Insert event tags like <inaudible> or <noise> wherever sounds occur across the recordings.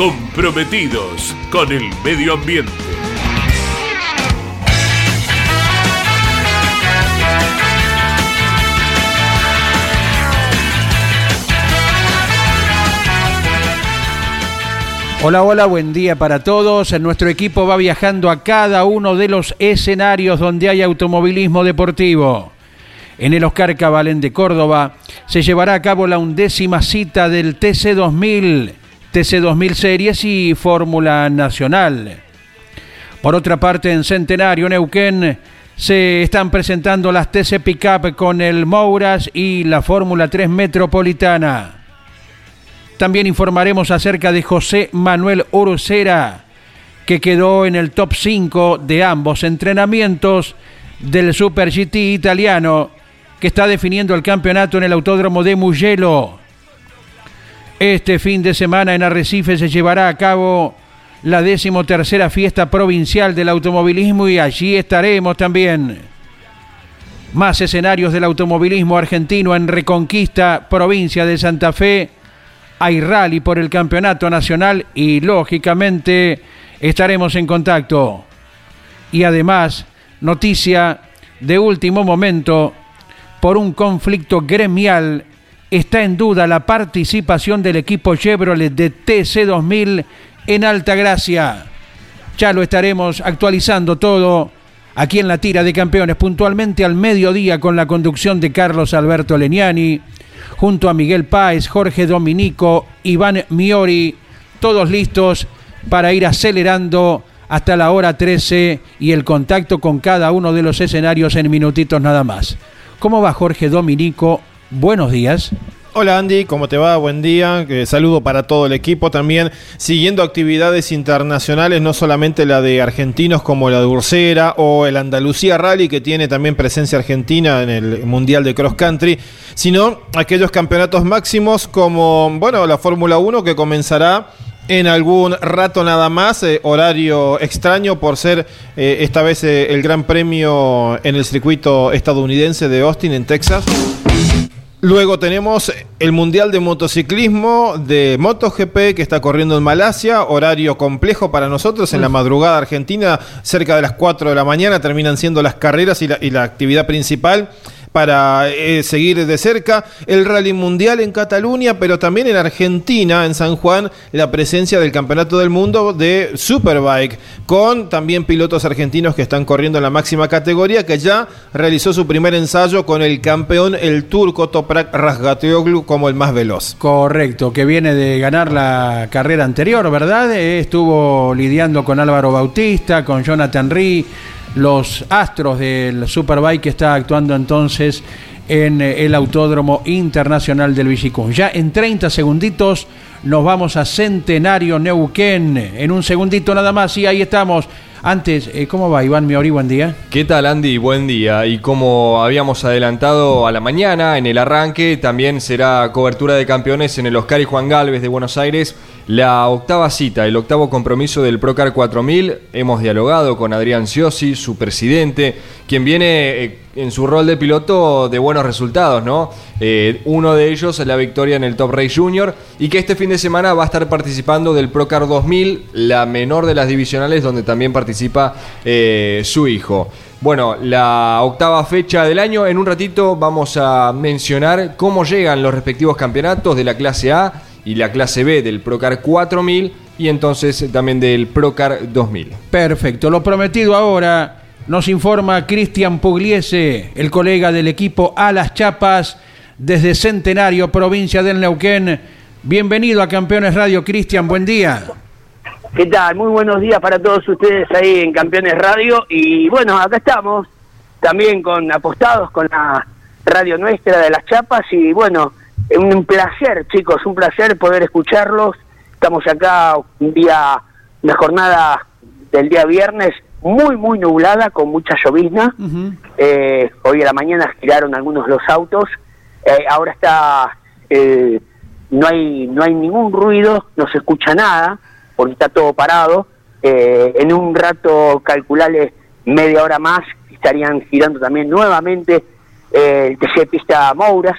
comprometidos con el medio ambiente. Hola, hola, buen día para todos. Nuestro equipo va viajando a cada uno de los escenarios donde hay automovilismo deportivo. En el Oscar Cabalén de Córdoba se llevará a cabo la undécima cita del TC 2000 TC2000 Series y Fórmula Nacional. Por otra parte, en Centenario, Neuquén, se están presentando las TC Pickup con el Mouras y la Fórmula 3 Metropolitana. También informaremos acerca de José Manuel Ursera, que quedó en el top 5 de ambos entrenamientos del Super GT italiano, que está definiendo el campeonato en el Autódromo de Mugello. Este fin de semana en Arrecife se llevará a cabo la decimotercera fiesta provincial del automovilismo y allí estaremos también. Más escenarios del automovilismo argentino en Reconquista, provincia de Santa Fe. Hay rally por el campeonato nacional y lógicamente estaremos en contacto. Y además, noticia de último momento por un conflicto gremial está en duda la participación del equipo Chevrolet de TC2000 en Altagracia. Ya lo estaremos actualizando todo aquí en la tira de campeones, puntualmente al mediodía con la conducción de Carlos Alberto Leniani, junto a Miguel Páez, Jorge Dominico, Iván Miori, todos listos para ir acelerando hasta la hora 13 y el contacto con cada uno de los escenarios en minutitos nada más. ¿Cómo va Jorge Dominico? Buenos días. Hola Andy, ¿cómo te va? Buen día. saludo para todo el equipo también. Siguiendo actividades internacionales, no solamente la de argentinos como la de Ursera o el Andalucía Rally, que tiene también presencia argentina en el Mundial de Cross Country, sino aquellos campeonatos máximos como, bueno, la Fórmula 1 que comenzará en algún rato nada más, eh, horario extraño por ser eh, esta vez eh, el Gran Premio en el circuito estadounidense de Austin, en Texas. Luego tenemos el Mundial de Motociclismo de MotoGP que está corriendo en Malasia, horario complejo para nosotros en la madrugada argentina, cerca de las 4 de la mañana terminan siendo las carreras y la, y la actividad principal para eh, seguir de cerca el Rally Mundial en Cataluña, pero también en Argentina, en San Juan, la presencia del Campeonato del Mundo de Superbike, con también pilotos argentinos que están corriendo en la máxima categoría, que ya realizó su primer ensayo con el campeón, el turco Toprak Razgatoglu, como el más veloz. Correcto, que viene de ganar la carrera anterior, ¿verdad? Eh, estuvo lidiando con Álvaro Bautista, con Jonathan Ree los astros del Superbike que está actuando entonces en eh, el Autódromo Internacional del Villicún. Ya en 30 segunditos nos vamos a Centenario Neuquén. En un segundito nada más y ahí estamos. Antes, eh, ¿cómo va Iván Miori? Buen día. ¿Qué tal Andy? Buen día. Y como habíamos adelantado a la mañana en el arranque, también será cobertura de campeones en el Oscar y Juan Galvez de Buenos Aires la octava cita, el octavo compromiso del Procar 4000, hemos dialogado con Adrián Ciosi, su presidente, quien viene eh, en su rol de piloto de buenos resultados, ¿no? Eh, uno de ellos es la victoria en el Top Race Junior y que este fin de semana va a estar participando del Procar 2000, la menor de las divisionales donde también participa eh, su hijo. Bueno, la octava fecha del año, en un ratito vamos a mencionar cómo llegan los respectivos campeonatos de la clase A y la clase B del Procar 4000 y entonces también del Procar 2000. Perfecto, lo prometido ahora nos informa Cristian Pugliese, el colega del equipo A las Chapas desde Centenario, provincia del Neuquén. Bienvenido a Campeones Radio, Cristian, buen día. ¿Qué tal? Muy buenos días para todos ustedes ahí en Campeones Radio. Y bueno, acá estamos también con apostados con la radio nuestra de las Chapas. Y bueno, un placer, chicos, un placer poder escucharlos. Estamos acá un día, una jornada del día viernes muy, muy nublada, con mucha llovizna. Eh, hoy a la mañana giraron algunos los autos. Eh, ahora está, eh, no, hay, no hay ningún ruido, no se escucha nada, porque está todo parado. en un rato, calculales media hora más, estarían girando también nuevamente el TC Pista Mouras.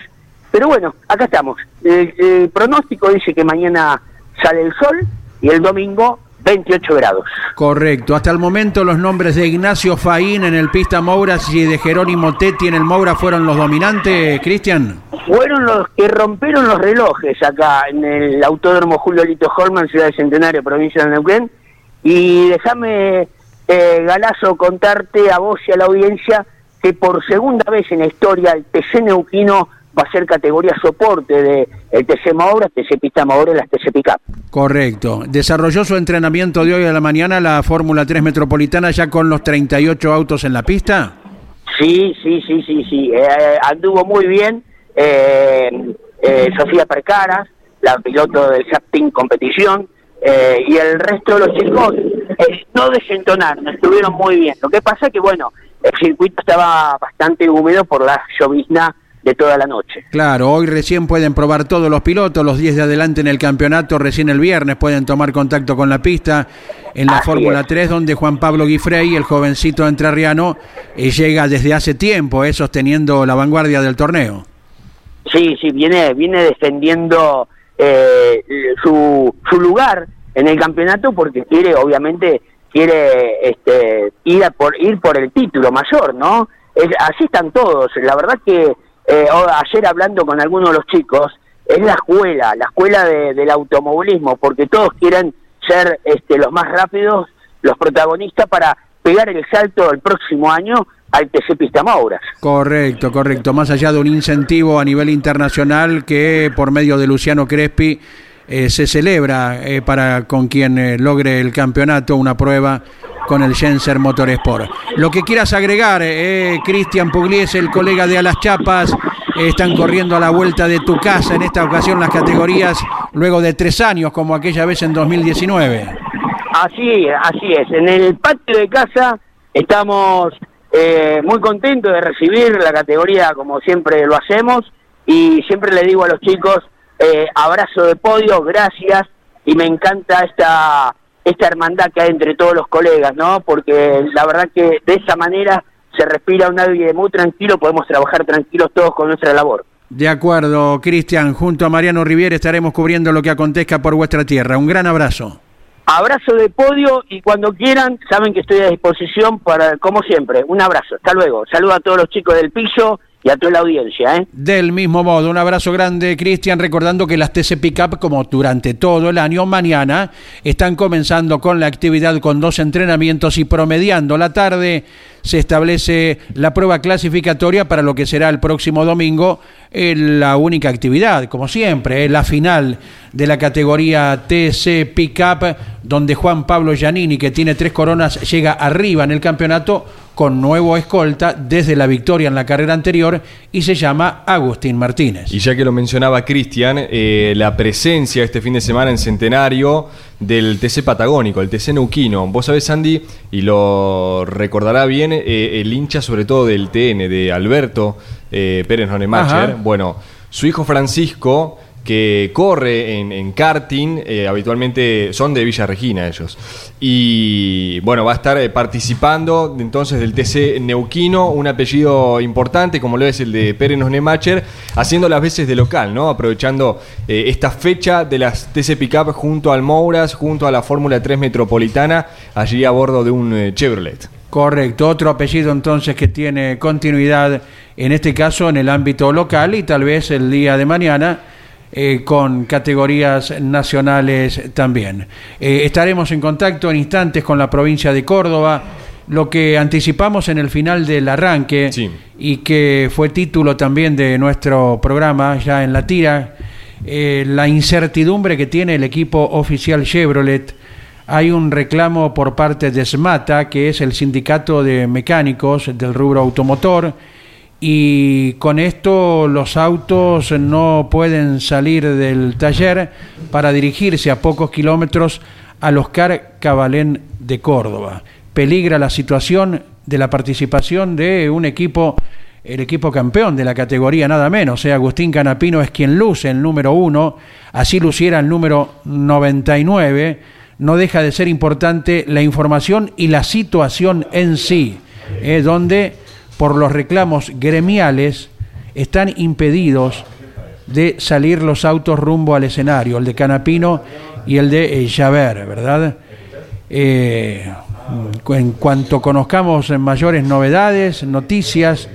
Pero bueno, acá estamos. el pronóstico dice que mañana sale el sol y el domingo 28 grados. Correcto. Hasta el momento los nombres de Ignacio Faín en el Pista Mouras y de Jerónimo Tetti en el Moura fueron los dominantes, Cristian. Fueron los que rompieron los relojes acá en el Autódromo Julio Lito Holman, Ciudad de Centenario, provincia de Neuquén. Y déjame, eh, Galazo, contarte a vos y a la audiencia que por segunda vez en la historia el TC Neuquino va a ser categoría soporte de el TC Maura, TC Pista Maura y las TC Pickup. Correcto. Desarrolló su entrenamiento de hoy a la mañana la Fórmula 3 Metropolitana ya con los 38 autos en la pista. Sí, sí, sí, sí, sí. Eh, anduvo muy bien. Eh, eh, Sofía Percaras, la piloto del Team Competición, y el resto de los chicos no desentonaron, estuvieron muy bien. Lo que pasa es que, bueno, el circuito estaba bastante húmedo por la llovizna de toda la noche. Claro, hoy recién pueden probar todos los pilotos, los 10 de adelante en el campeonato, recién el viernes pueden tomar contacto con la pista en la Fórmula 3, donde Juan Pablo Guifrey, el jovencito entrerriano, eh, llega desde hace tiempo, eh, sosteniendo la vanguardia del torneo. Sí, sí, viene, viene defendiendo eh, su, su lugar en el campeonato porque quiere, obviamente, quiere este, ir, por, ir por el título mayor, ¿no? Es, así están todos. La verdad que eh, ayer hablando con algunos de los chicos, es la escuela, la escuela del automovilismo, porque todos quieren ser este, los más rápidos, los protagonistas para pegar el salto el próximo año al TC Pista Mauras. Correcto, correcto. Más allá de un incentivo a nivel internacional que por medio de Luciano Crespi eh, se celebra eh, para con quien logre el campeonato una prueba con el Genser Motorsport. Lo que quieras agregar, eh, Cristian Pugliese, el colega de Alas Chapas, están corriendo a la vuelta de tu casa en esta ocasión las categorías luego de tres años como aquella vez en 2019. Así, así es. En el patio de casa estamos eh, muy contentos de recibir la categoría como siempre lo hacemos y siempre le digo a los chicos eh, abrazo de podio, gracias y me encanta esta esta hermandad que hay entre todos los colegas, ¿no? Porque la verdad que de esa manera se respira un aire muy tranquilo, podemos trabajar tranquilos todos con nuestra labor. De acuerdo, Cristian, junto a Mariano Riviera estaremos cubriendo lo que acontezca por vuestra tierra. Un gran abrazo. Abrazo de podio y cuando quieran, saben que estoy a disposición para, como siempre, un abrazo. Hasta luego. Saludo a todos los chicos del piso y a toda la audiencia. ¿eh? Del mismo modo, un abrazo grande, Cristian, recordando que las TC Pickup, como durante todo el año, mañana están comenzando con la actividad con dos entrenamientos y promediando la tarde se establece la prueba clasificatoria para lo que será el próximo domingo la única actividad, como siempre, la final de la categoría TC Pickup, donde Juan Pablo Giannini, que tiene tres coronas, llega arriba en el campeonato con nuevo escolta desde la victoria en la carrera anterior y se llama Agustín Martínez. Y ya que lo mencionaba Cristian, eh, la presencia este fin de semana en Centenario del TC Patagónico, el TC Neuquino. Vos sabés, Andy, y lo recordará bien eh, el hincha sobre todo del TN, de Alberto eh, Pérez Nonemacher. Bueno, su hijo Francisco que corre en, karting, eh, habitualmente son de Villa Regina ellos. Y bueno, va a estar eh, participando entonces del TC Neuquino, un apellido importante como lo es el de Pérez Nemacher, haciendo las veces de local, ¿no? Aprovechando eh, esta fecha de las TC Pickup junto al Mouras, junto a la Fórmula 3 Metropolitana, allí a bordo de un Chevrolet. Correcto, otro apellido entonces que tiene continuidad en este caso en el ámbito local y tal vez el día de mañana eh, con categorías nacionales también. Eh, estaremos en contacto en instantes con la provincia de Córdoba. Lo que anticipamos en el final del arranque Sí. y que fue título también de nuestro programa ya en la tira, eh, la incertidumbre que tiene el equipo oficial Chevrolet. Hay un reclamo por parte de SMATA, que es el sindicato de mecánicos del rubro automotor, y con esto los autos no pueden salir del taller para dirigirse a pocos kilómetros al Oscar Cabalén de Córdoba. Peligra la situación de la participación de un equipo, el equipo campeón de la categoría, nada menos. ¿eh? Agustín Canapino es quien luce el número uno, así luciera el número 99. No deja de ser importante la información y la situación en sí, donde por los reclamos gremiales están impedidos de salir los autos rumbo al escenario, el de Canapino y el de eh, Javert, ¿verdad? Eh, en cuanto conozcamos mayores novedades, noticias,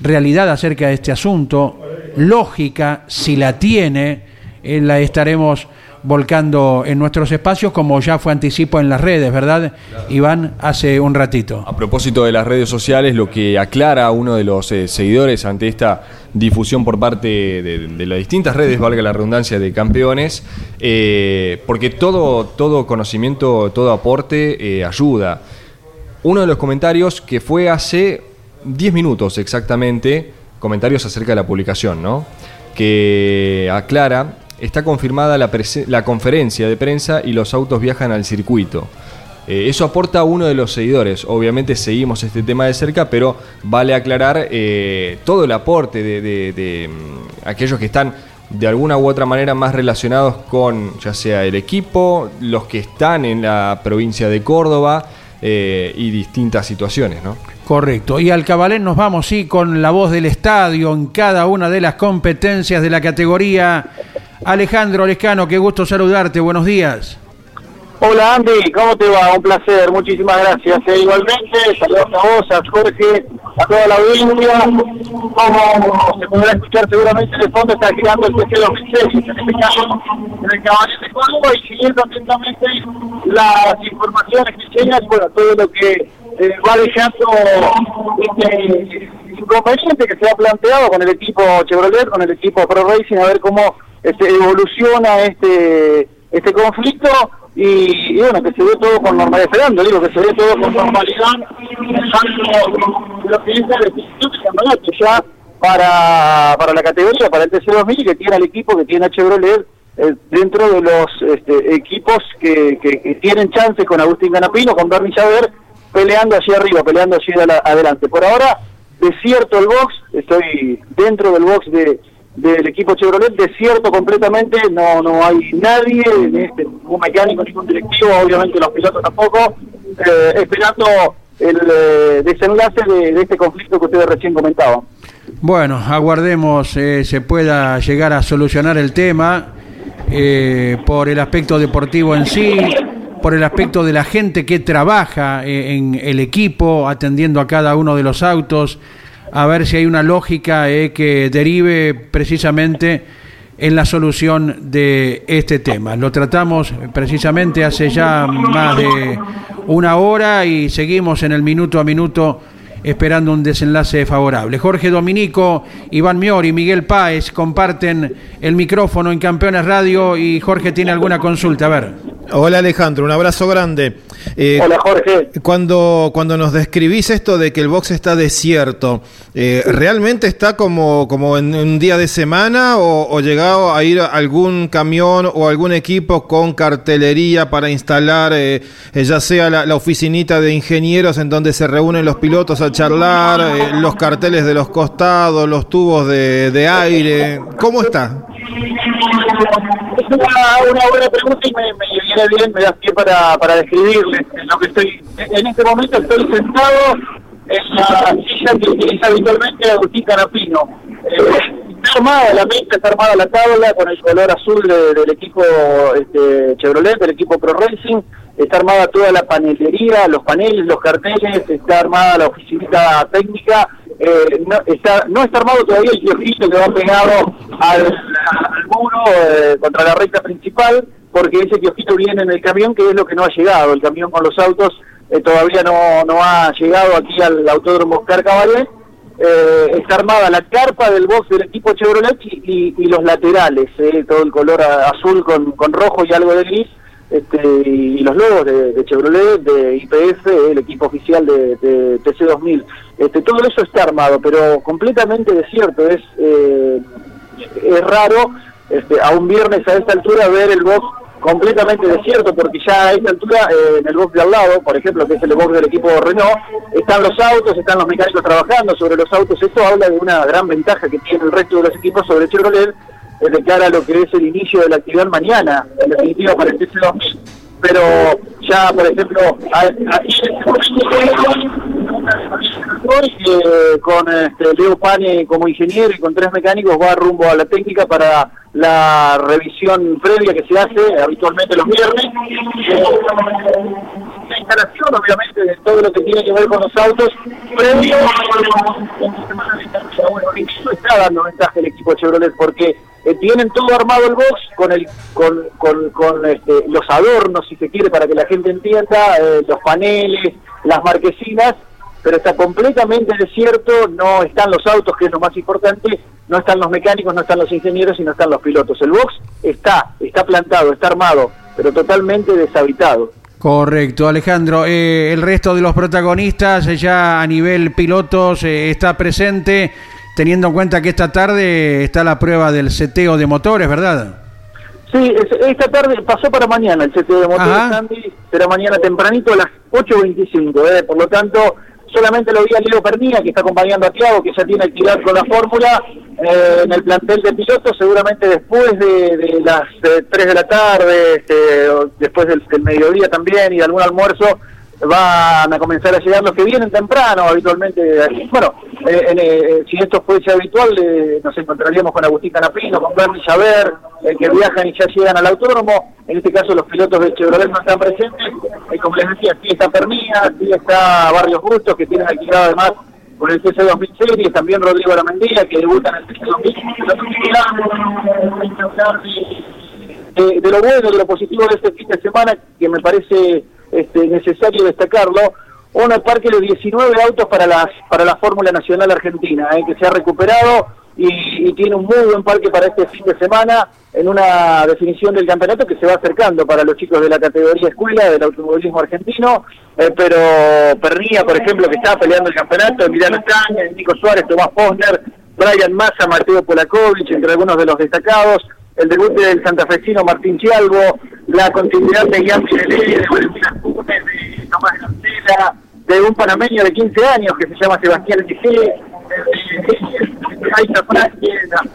realidad acerca de este asunto, lógica, si la tiene, eh, la estaremos volcando en nuestros espacios, como ya fue anticipo en las redes, ¿verdad? Iván, hace un ratito. A propósito de las redes sociales, lo que aclara uno de los eh, seguidores ante esta difusión por parte de, de las distintas redes, valga la redundancia, de campeones, eh, porque todo, todo conocimiento, todo aporte eh, ayuda. Uno de los comentarios que fue hace 10 minutos exactamente, comentarios acerca de la publicación, ¿no? Que aclara, está confirmada la, conferencia de prensa y los autos viajan al circuito. Eh, eso aporta a uno de los seguidores. Obviamente seguimos este tema de cerca, pero vale aclarar eh, todo el aporte de, mm, aquellos que están de alguna u otra manera más relacionados con ya sea el equipo, los que están en la provincia de Córdoba eh, y distintas situaciones, ¿no? Correcto. Y al Cabalén nos vamos, sí, con la voz del estadio en cada una de las competencias de la categoría. Alejandro Lescano, qué gusto saludarte. Buenos días. Hola Andy, ¿cómo te va? Un placer, muchísimas gracias. Eh, igualmente, saludos a vos, a Jorge, a toda la audiencia. Como se podrá escuchar seguramente de fondo, está girando el TC 2006, en este en el Caballero de Córdoba, y siguiendo atentamente las informaciones que llegan, bueno, todo lo que eh, va dejando este inconveniente que se ha planteado con el equipo Chevrolet, con el equipo Pro Racing, a ver cómo este, evoluciona este este conflicto y, y bueno, que se ve todo con normalidad, esperando, digo, que se ve todo con normalidad, lo que es la campeonato ya para, para la categoría, para el TC2000 y que tiene al equipo que tiene a Chevrolet eh, dentro de los este, equipos que, que, que tienen chances con Agustín Ganapino, con Bernie Javer, peleando hacia arriba, peleando hacia la- adelante. Por ahora, desierto el box, estoy dentro del box de del equipo Chevrolet, desierto completamente, no no hay nadie, este, ningún mecánico, ningún directivo, obviamente los pilotos tampoco, eh, esperando el eh, desenlace de, este conflicto que ustedes recién comentaban. Bueno, aguardemos eh, se pueda llegar a solucionar el tema por el aspecto deportivo en sí, por el aspecto de la gente que trabaja en el equipo, atendiendo a cada uno de los autos, a ver si hay una lógica eh, que derive precisamente en la solución de este tema. Lo tratamos precisamente hace ya más de una hora y seguimos en el minuto a minuto esperando un desenlace favorable. Jorge Dominico, Iván Miori, Miguel Páez comparten el micrófono en Campeones Radio y Jorge tiene alguna consulta. A ver. Hola Alejandro, un abrazo grande. Eh, Hola Jorge. Cuando, cuando nos describís esto de que el box está desierto, eh, ¿realmente está como, como en un día de semana o, o llegado a ir algún camión o algún equipo con cartelería para instalar, eh, eh, ya sea la, la oficinita de ingenieros en donde se reúnen los pilotos a charlar, eh, los carteles de los costados, los tubos de, de aire? ¿Cómo está? Una, una buena pregunta y me, me viene bien, me da pie para, para describirles lo que estoy. En este momento estoy sentado en la silla que utiliza habitualmente Agustín Canapino. Eh, está armada la mesa, está armada la tabla con el color azul de- del equipo este, Chevrolet, del equipo Pro Racing. Está armada toda la panelería, los paneles, los carteles, está armada la oficinita técnica. Eh, no, está, no está armado todavía el kiosquito que va pegado al, muro, eh, contra la recta principal, porque ese kiosquito viene en el camión, que es lo que no ha llegado. El camión con los autos eh, todavía no, no ha llegado aquí al autódromo Oscar Cabalé. Eh, está armada la carpa del box del equipo Chevrolet y, y, los laterales, eh, todo el color azul con, con rojo y algo de gris, este, y los logos de, Chevrolet, de IPF, el equipo oficial de, de TC2000. Este, todo eso está armado, pero completamente desierto. Es, eh, es raro este, a un viernes a esta altura ver el box completamente desierto, porque ya a esta altura, eh, en el box de al lado, por ejemplo, que es el box del equipo Renault, están los autos, están los mecánicos trabajando sobre los autos. Esto habla de una gran ventaja que tiene el resto de los equipos sobre Chevrolet de cara a lo que es el inicio de la actividad mañana, en definitiva para el TC2000. Pero ya, por ejemplo, aquí eh, con este, Leo Pane como ingeniero y con tres mecánicos va rumbo a la técnica para la revisión previa que se hace habitualmente los viernes. La instalación, obviamente, de todo lo que tiene que ver con los autos, previo está dando ventaja el equipo Chevrolet porque eh, tienen todo armado el box con el con, con, con este, los adornos, si se quiere, para que la gente entienda, eh, los paneles, las marquesinas, pero está completamente desierto, no están los autos, que es lo más importante, no están los mecánicos, no están los ingenieros y no están los pilotos. El box está, está plantado, está armado, pero totalmente deshabitado. Correcto, Alejandro. Eh, el resto de los protagonistas ya a nivel pilotos eh, está presente, teniendo en cuenta que esta tarde está la prueba del seteo de motores, ¿verdad? Sí, esta tarde pasó para mañana el seteo de motores, Sandy, será mañana tempranito a las 8.25, ¿eh? por lo tanto solamente lo vi a Leo Pernía, que está acompañando a Tiago, que ya tiene actividad con la fórmula eh, en el plantel de pilotos, seguramente después de, las 3 de la tarde, este, después del, mediodía también y algún almuerzo, van a comenzar a llegar los que vienen temprano habitualmente. Bueno, eh, eh, si esto fuese habitual, nos encontraríamos con Agustín Canapino, con Bernie Saber, que viajan y ya llegan al autónomo. En este caso, los pilotos de Chevrolet no están presentes. Y como les decía, aquí está Pernía, aquí está Barrios Bustos, que tienen alquilado además con el TC 2000 Series, también Rodrigo Aramendía, que debuta en el TC 2000. De, de lo bueno, de lo positivo de este fin de semana, que me parece este, necesario destacarlo, un parque de 19 autos para, las, para la Fórmula Nacional Argentina, eh, que se ha recuperado y, tiene un muy buen parque para este fin de semana en una definición del campeonato que se va acercando para los chicos de la categoría escuela del automovilismo argentino, eh, pero Pernía, por ejemplo, que está peleando el campeonato, Emiliano Caña, Nico Suárez, Tomás Posner, Brian Massa, Mateo Polakovic, entre algunos de los destacados, el debut del santafesino Martín Chialvo, la continuidad de Ian Pirelli, de de Tomás Cancela, de un panameño de 15 años que se llama Sebastián Tijé, Aiza Franqui,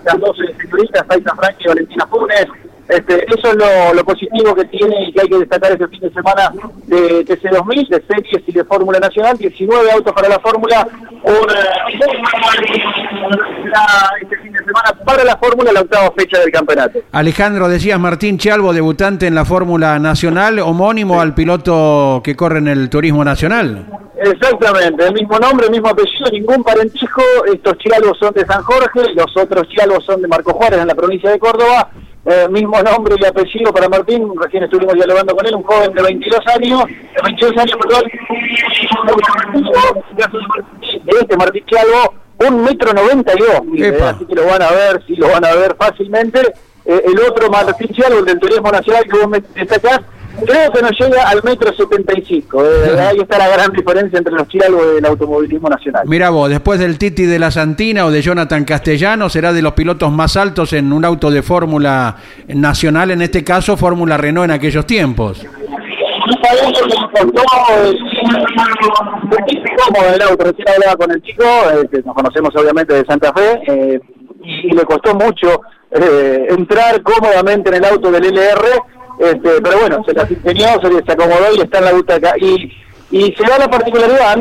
las, dos señoritas, Aiza Franqui y Valentina Funes, este, eso es lo, lo, positivo que tiene y que hay que destacar este fin de semana de TC2000, de series y de Fórmula Nacional, 19 autos para la Fórmula, este fin de semana para la Fórmula, la octava fecha del campeonato. Alejandro, decías Martín Chalvo, debutante en la Fórmula Nacional, homónimo al piloto que corre en el Turismo Nacional. Exactamente, el mismo nombre, el mismo apellido, ningún parentesco, estos chialvos son de San Jorge, los otros chialvos son de Marco Juárez en la provincia de Córdoba, eh, mismo nombre y apellido para Martín, recién estuvimos dialogando con él, un joven de 22 años, de 22 años, perdón, de este Martín Chalvo, un metro noventa y dos, así que lo van a ver, sí lo van a ver fácilmente. Eh, el otro Martín Chalvo, el del Turismo Nacional que vos me destacás, Creo que no llega al metro 75. Eh, ahí está la gran diferencia entre los chialgos del automovilismo nacional. Mira vos, después del Titi de la Santina o de Jonathan Castellano, será de los pilotos más altos en un auto de Fórmula Nacional, en este caso Fórmula Renault en aquellos tiempos. Como el auto, recién hablaba con el chico, eh, que nos conocemos obviamente de Santa Fe, eh, y, le costó mucho eh, entrar cómodamente en el auto del LR este, pero bueno, se las ingenió, se, se acomodó y está en la ruta acá. Y, y se da la particularidad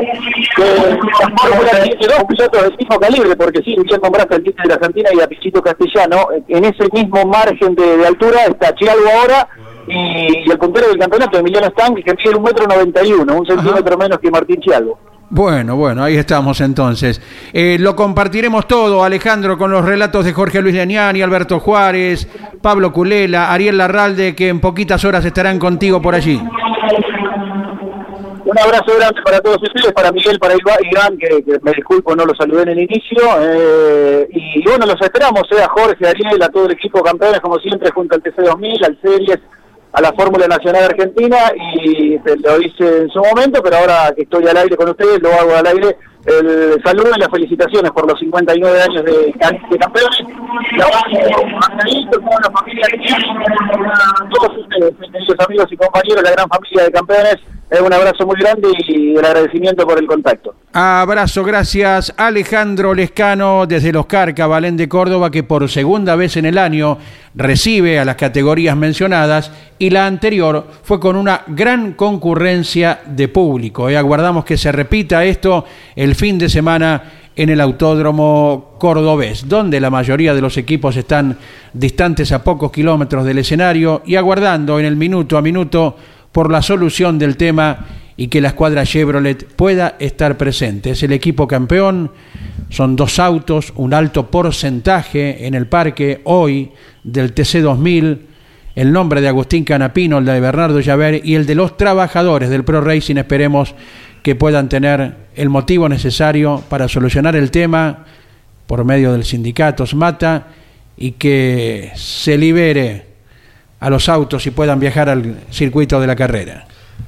que dos pilotos del mismo calibre, porque sí, ya nombraste al Tite de la Santina y a Pichito Castellano, en ese mismo margen de, altura está Chialvo ahora y, el puntero del campeonato, Emiliano Stang, que mide un metro noventa y uno, un centímetro menos que Martín Chialvo. Bueno, bueno, ahí estamos entonces. Eh, lo compartiremos todo, Alejandro, con los relatos de Jorge Luis Leñani, Alberto Juárez, Pablo Culela, Ariel Larralde, que en poquitas horas estarán contigo por allí. Un abrazo grande para todos ustedes, para Miguel, para Iván, que, me disculpo, no lo saludé en el inicio. Eh, y bueno, los esperamos, eh, Jorge, Ariel, a todo el equipo campeones, como siempre, junto al TC2000, al Series, a la Fórmula Nacional Argentina. Y lo hice en su momento, pero ahora que estoy al aire con ustedes, lo hago al aire. El saludo y las felicitaciones por los 59 años de, de campeones. La familia, todos ustedes, amigos y compañeros, la gran familia de campeones un abrazo muy grande y el agradecimiento por el contacto. Abrazo, gracias Alejandro Lescano desde los Carca, Valén de Córdoba, que por segunda vez en el año recibe a las categorías mencionadas y la anterior fue con una gran concurrencia de público. Y aguardamos que se repita esto el fin de semana en el Autódromo Cordobés, donde la mayoría de los equipos están distantes a pocos kilómetros del escenario y aguardando en el minuto a minuto por la solución del tema y que la escuadra Chevrolet pueda estar presente. Es el equipo campeón, son dos autos, un alto porcentaje en el parque hoy del TC2000, el nombre de Agustín Canapino, el de Bernardo Llaver y el de los trabajadores del Pro Racing, esperemos que puedan tener el motivo necesario para solucionar el tema por medio del sindicato Mata y que se libere a los autos y puedan viajar al circuito de la carrera.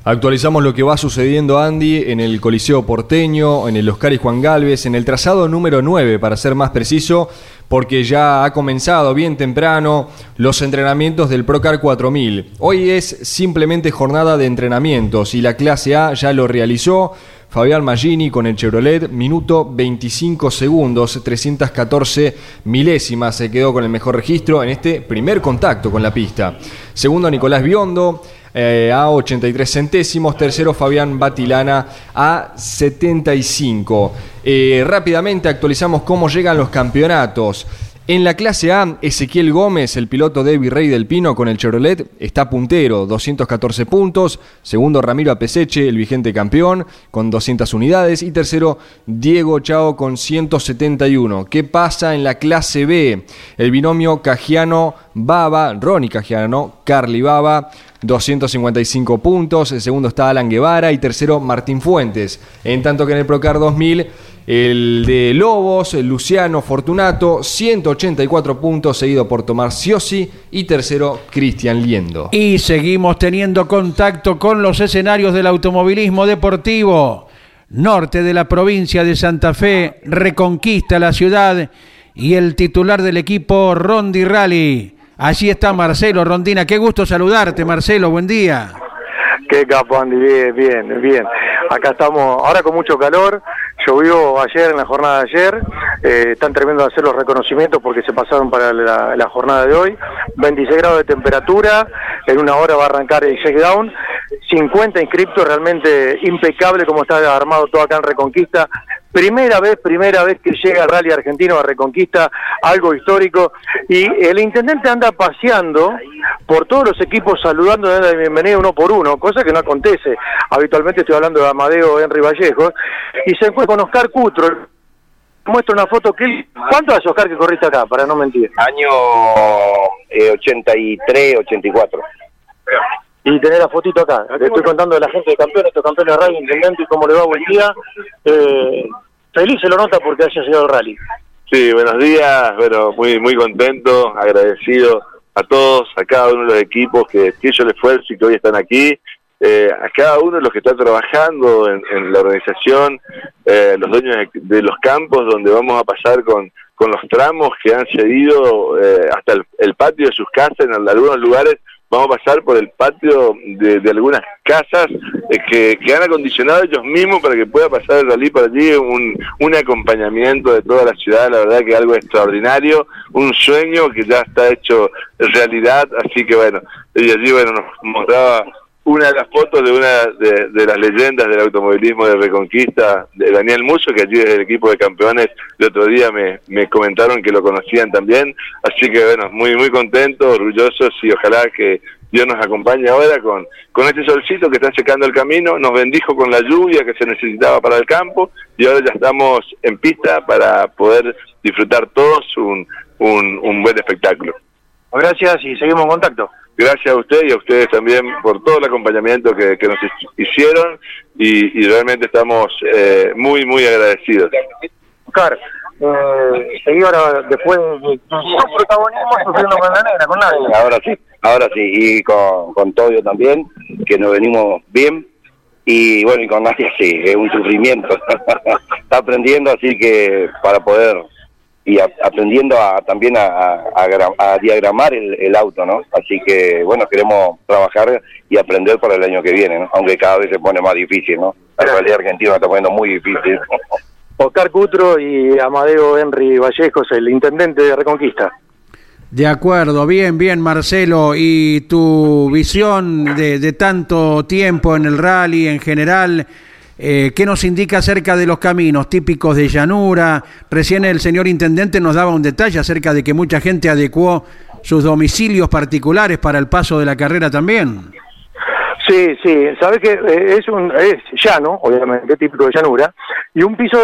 Actualizamos lo que va sucediendo, Andy, en el Coliseo Porteño, en el Oscar y Juan Galvez, en el trazado número 9, para ser más preciso, porque ya ha comenzado bien temprano los entrenamientos del Procar 4000. Hoy es simplemente jornada de entrenamientos y la clase A ya lo realizó. Fabián Magini con el Chevrolet, minuto 25 segundos, 314 milésimas, se quedó con el mejor registro en este primer contacto con la pista. Segundo, Nicolás Biondo. Eh, a 83 centésimos, tercero Fabián Batilana a 75. Eh, rápidamente actualizamos cómo llegan los campeonatos. En la clase A, Ezequiel Gómez, el piloto de Virrey del Pino con el Chevrolet, está puntero, 214 puntos. Segundo, Ramiro Apeseche, el vigente campeón, con 200 unidades. Y tercero, Diego Chao con 171. ¿Qué pasa en la clase B? El binomio Cajiano-Baba, Ronnie Cajiano, Carly Baba, 255 puntos. El segundo está Alan Guevara y tercero, Martín Fuentes. En tanto que en el Procar 2000 el de Lobos, el Luciano Fortunato, 184 puntos, seguido por Tomás Ciosi y tercero Cristian Liendo. Y seguimos teniendo contacto con los escenarios del automovilismo deportivo. Norte de la provincia de Santa Fe reconquista la ciudad y el titular del equipo Rondi Rally. Allí está Marcelo Rondina. Qué gusto saludarte, Marcelo. Buen día. Qué capo, Andy. Bien, bien, bien. Acá estamos ahora con mucho calor. Llovió ayer en la jornada de ayer. Eh, están terminando de hacer los reconocimientos porque se pasaron para la, jornada de hoy. 26 grados de temperatura. En una hora va a arrancar el shakedown. 50 inscriptos, realmente impecable como está armado todo acá en Reconquista. Primera vez, primera vez que llega el rally argentino a Reconquista, algo histórico. Y el intendente anda paseando por todos los equipos saludando de bienvenida uno por uno, cosa que no acontece. Habitualmente estoy hablando de Amadeo Henry Vallejo. Y se encuentra con Oscar Cutro. Muestra una foto que ¿Cuánto hace Oscar que corriste acá, para no mentir? Año 83, 84. Y tener la fotito acá. Le estoy contando de la gente de campeones, estos campeones de rally, intendente, y cómo le va buen día. Eh, feliz se lo nota porque haya llegado el rally. Sí, buenos días, bueno, muy muy contento, agradecido a todos, a cada uno de los equipos que, que el esfuerzo y que hoy están aquí, eh, a cada uno de los que está trabajando en, la organización, eh, los dueños de, los campos donde vamos a pasar con, con los tramos que han cedido eh, hasta el, patio de sus casas en algunos lugares vamos a pasar por el patio de, algunas casas eh, que, han acondicionado ellos mismos para que pueda pasar el rally por allí, un, un acompañamiento de toda la ciudad, la verdad que algo extraordinario, un sueño que ya está hecho realidad, así que bueno, y allí bueno nos mostraba una de las fotos de una de, las leyendas del automovilismo de Reconquista, de Daniel Muso, que allí desde el equipo de campeones el otro día me, me comentaron que lo conocían también. Así que bueno, muy muy contentos, orgullosos y ojalá que, Dios nos acompaña ahora con, con este solcito que está secando el camino, nos bendijo con la lluvia que se necesitaba para el campo y ahora ya estamos en pista para poder disfrutar todos un, un buen espectáculo. Gracias y seguimos en contacto. Gracias a usted y a ustedes también por todo el acompañamiento que, que nos hicieron y, y realmente estamos eh, muy, muy agradecidos. Oscar, eh, seguí ahora después de tu protagonismo sufriendo con la negra, con nadie. Ahora sí, ahora sí, y con, con Todio también, que nos venimos bien. Y bueno, y con Nadia sí, es un sufrimiento. <laughs> Está aprendiendo, así que para poder y a- aprendiendo a, también a, a- a gra- a diagramar el, el auto, ¿no? Así que, bueno, queremos trabajar y aprender para el año que viene, ¿no? Aunque cada vez se pone más difícil, ¿no? La realidad argentina está poniendo muy difícil. <laughs> Oscar Cutro y Amadeo Henry Vallejos, el intendente de Reconquista. De acuerdo, bien, bien Marcelo. ¿Y tu visión de, de tanto tiempo en el rally en general? Eh, ¿Qué nos indica acerca de los caminos típicos de llanura? Recién el señor intendente nos daba un detalle acerca de que mucha gente adecuó sus domicilios particulares para el paso de la carrera también. Sí, sí, sabes que eh, es un es llano, obviamente, típico de llanura, y un piso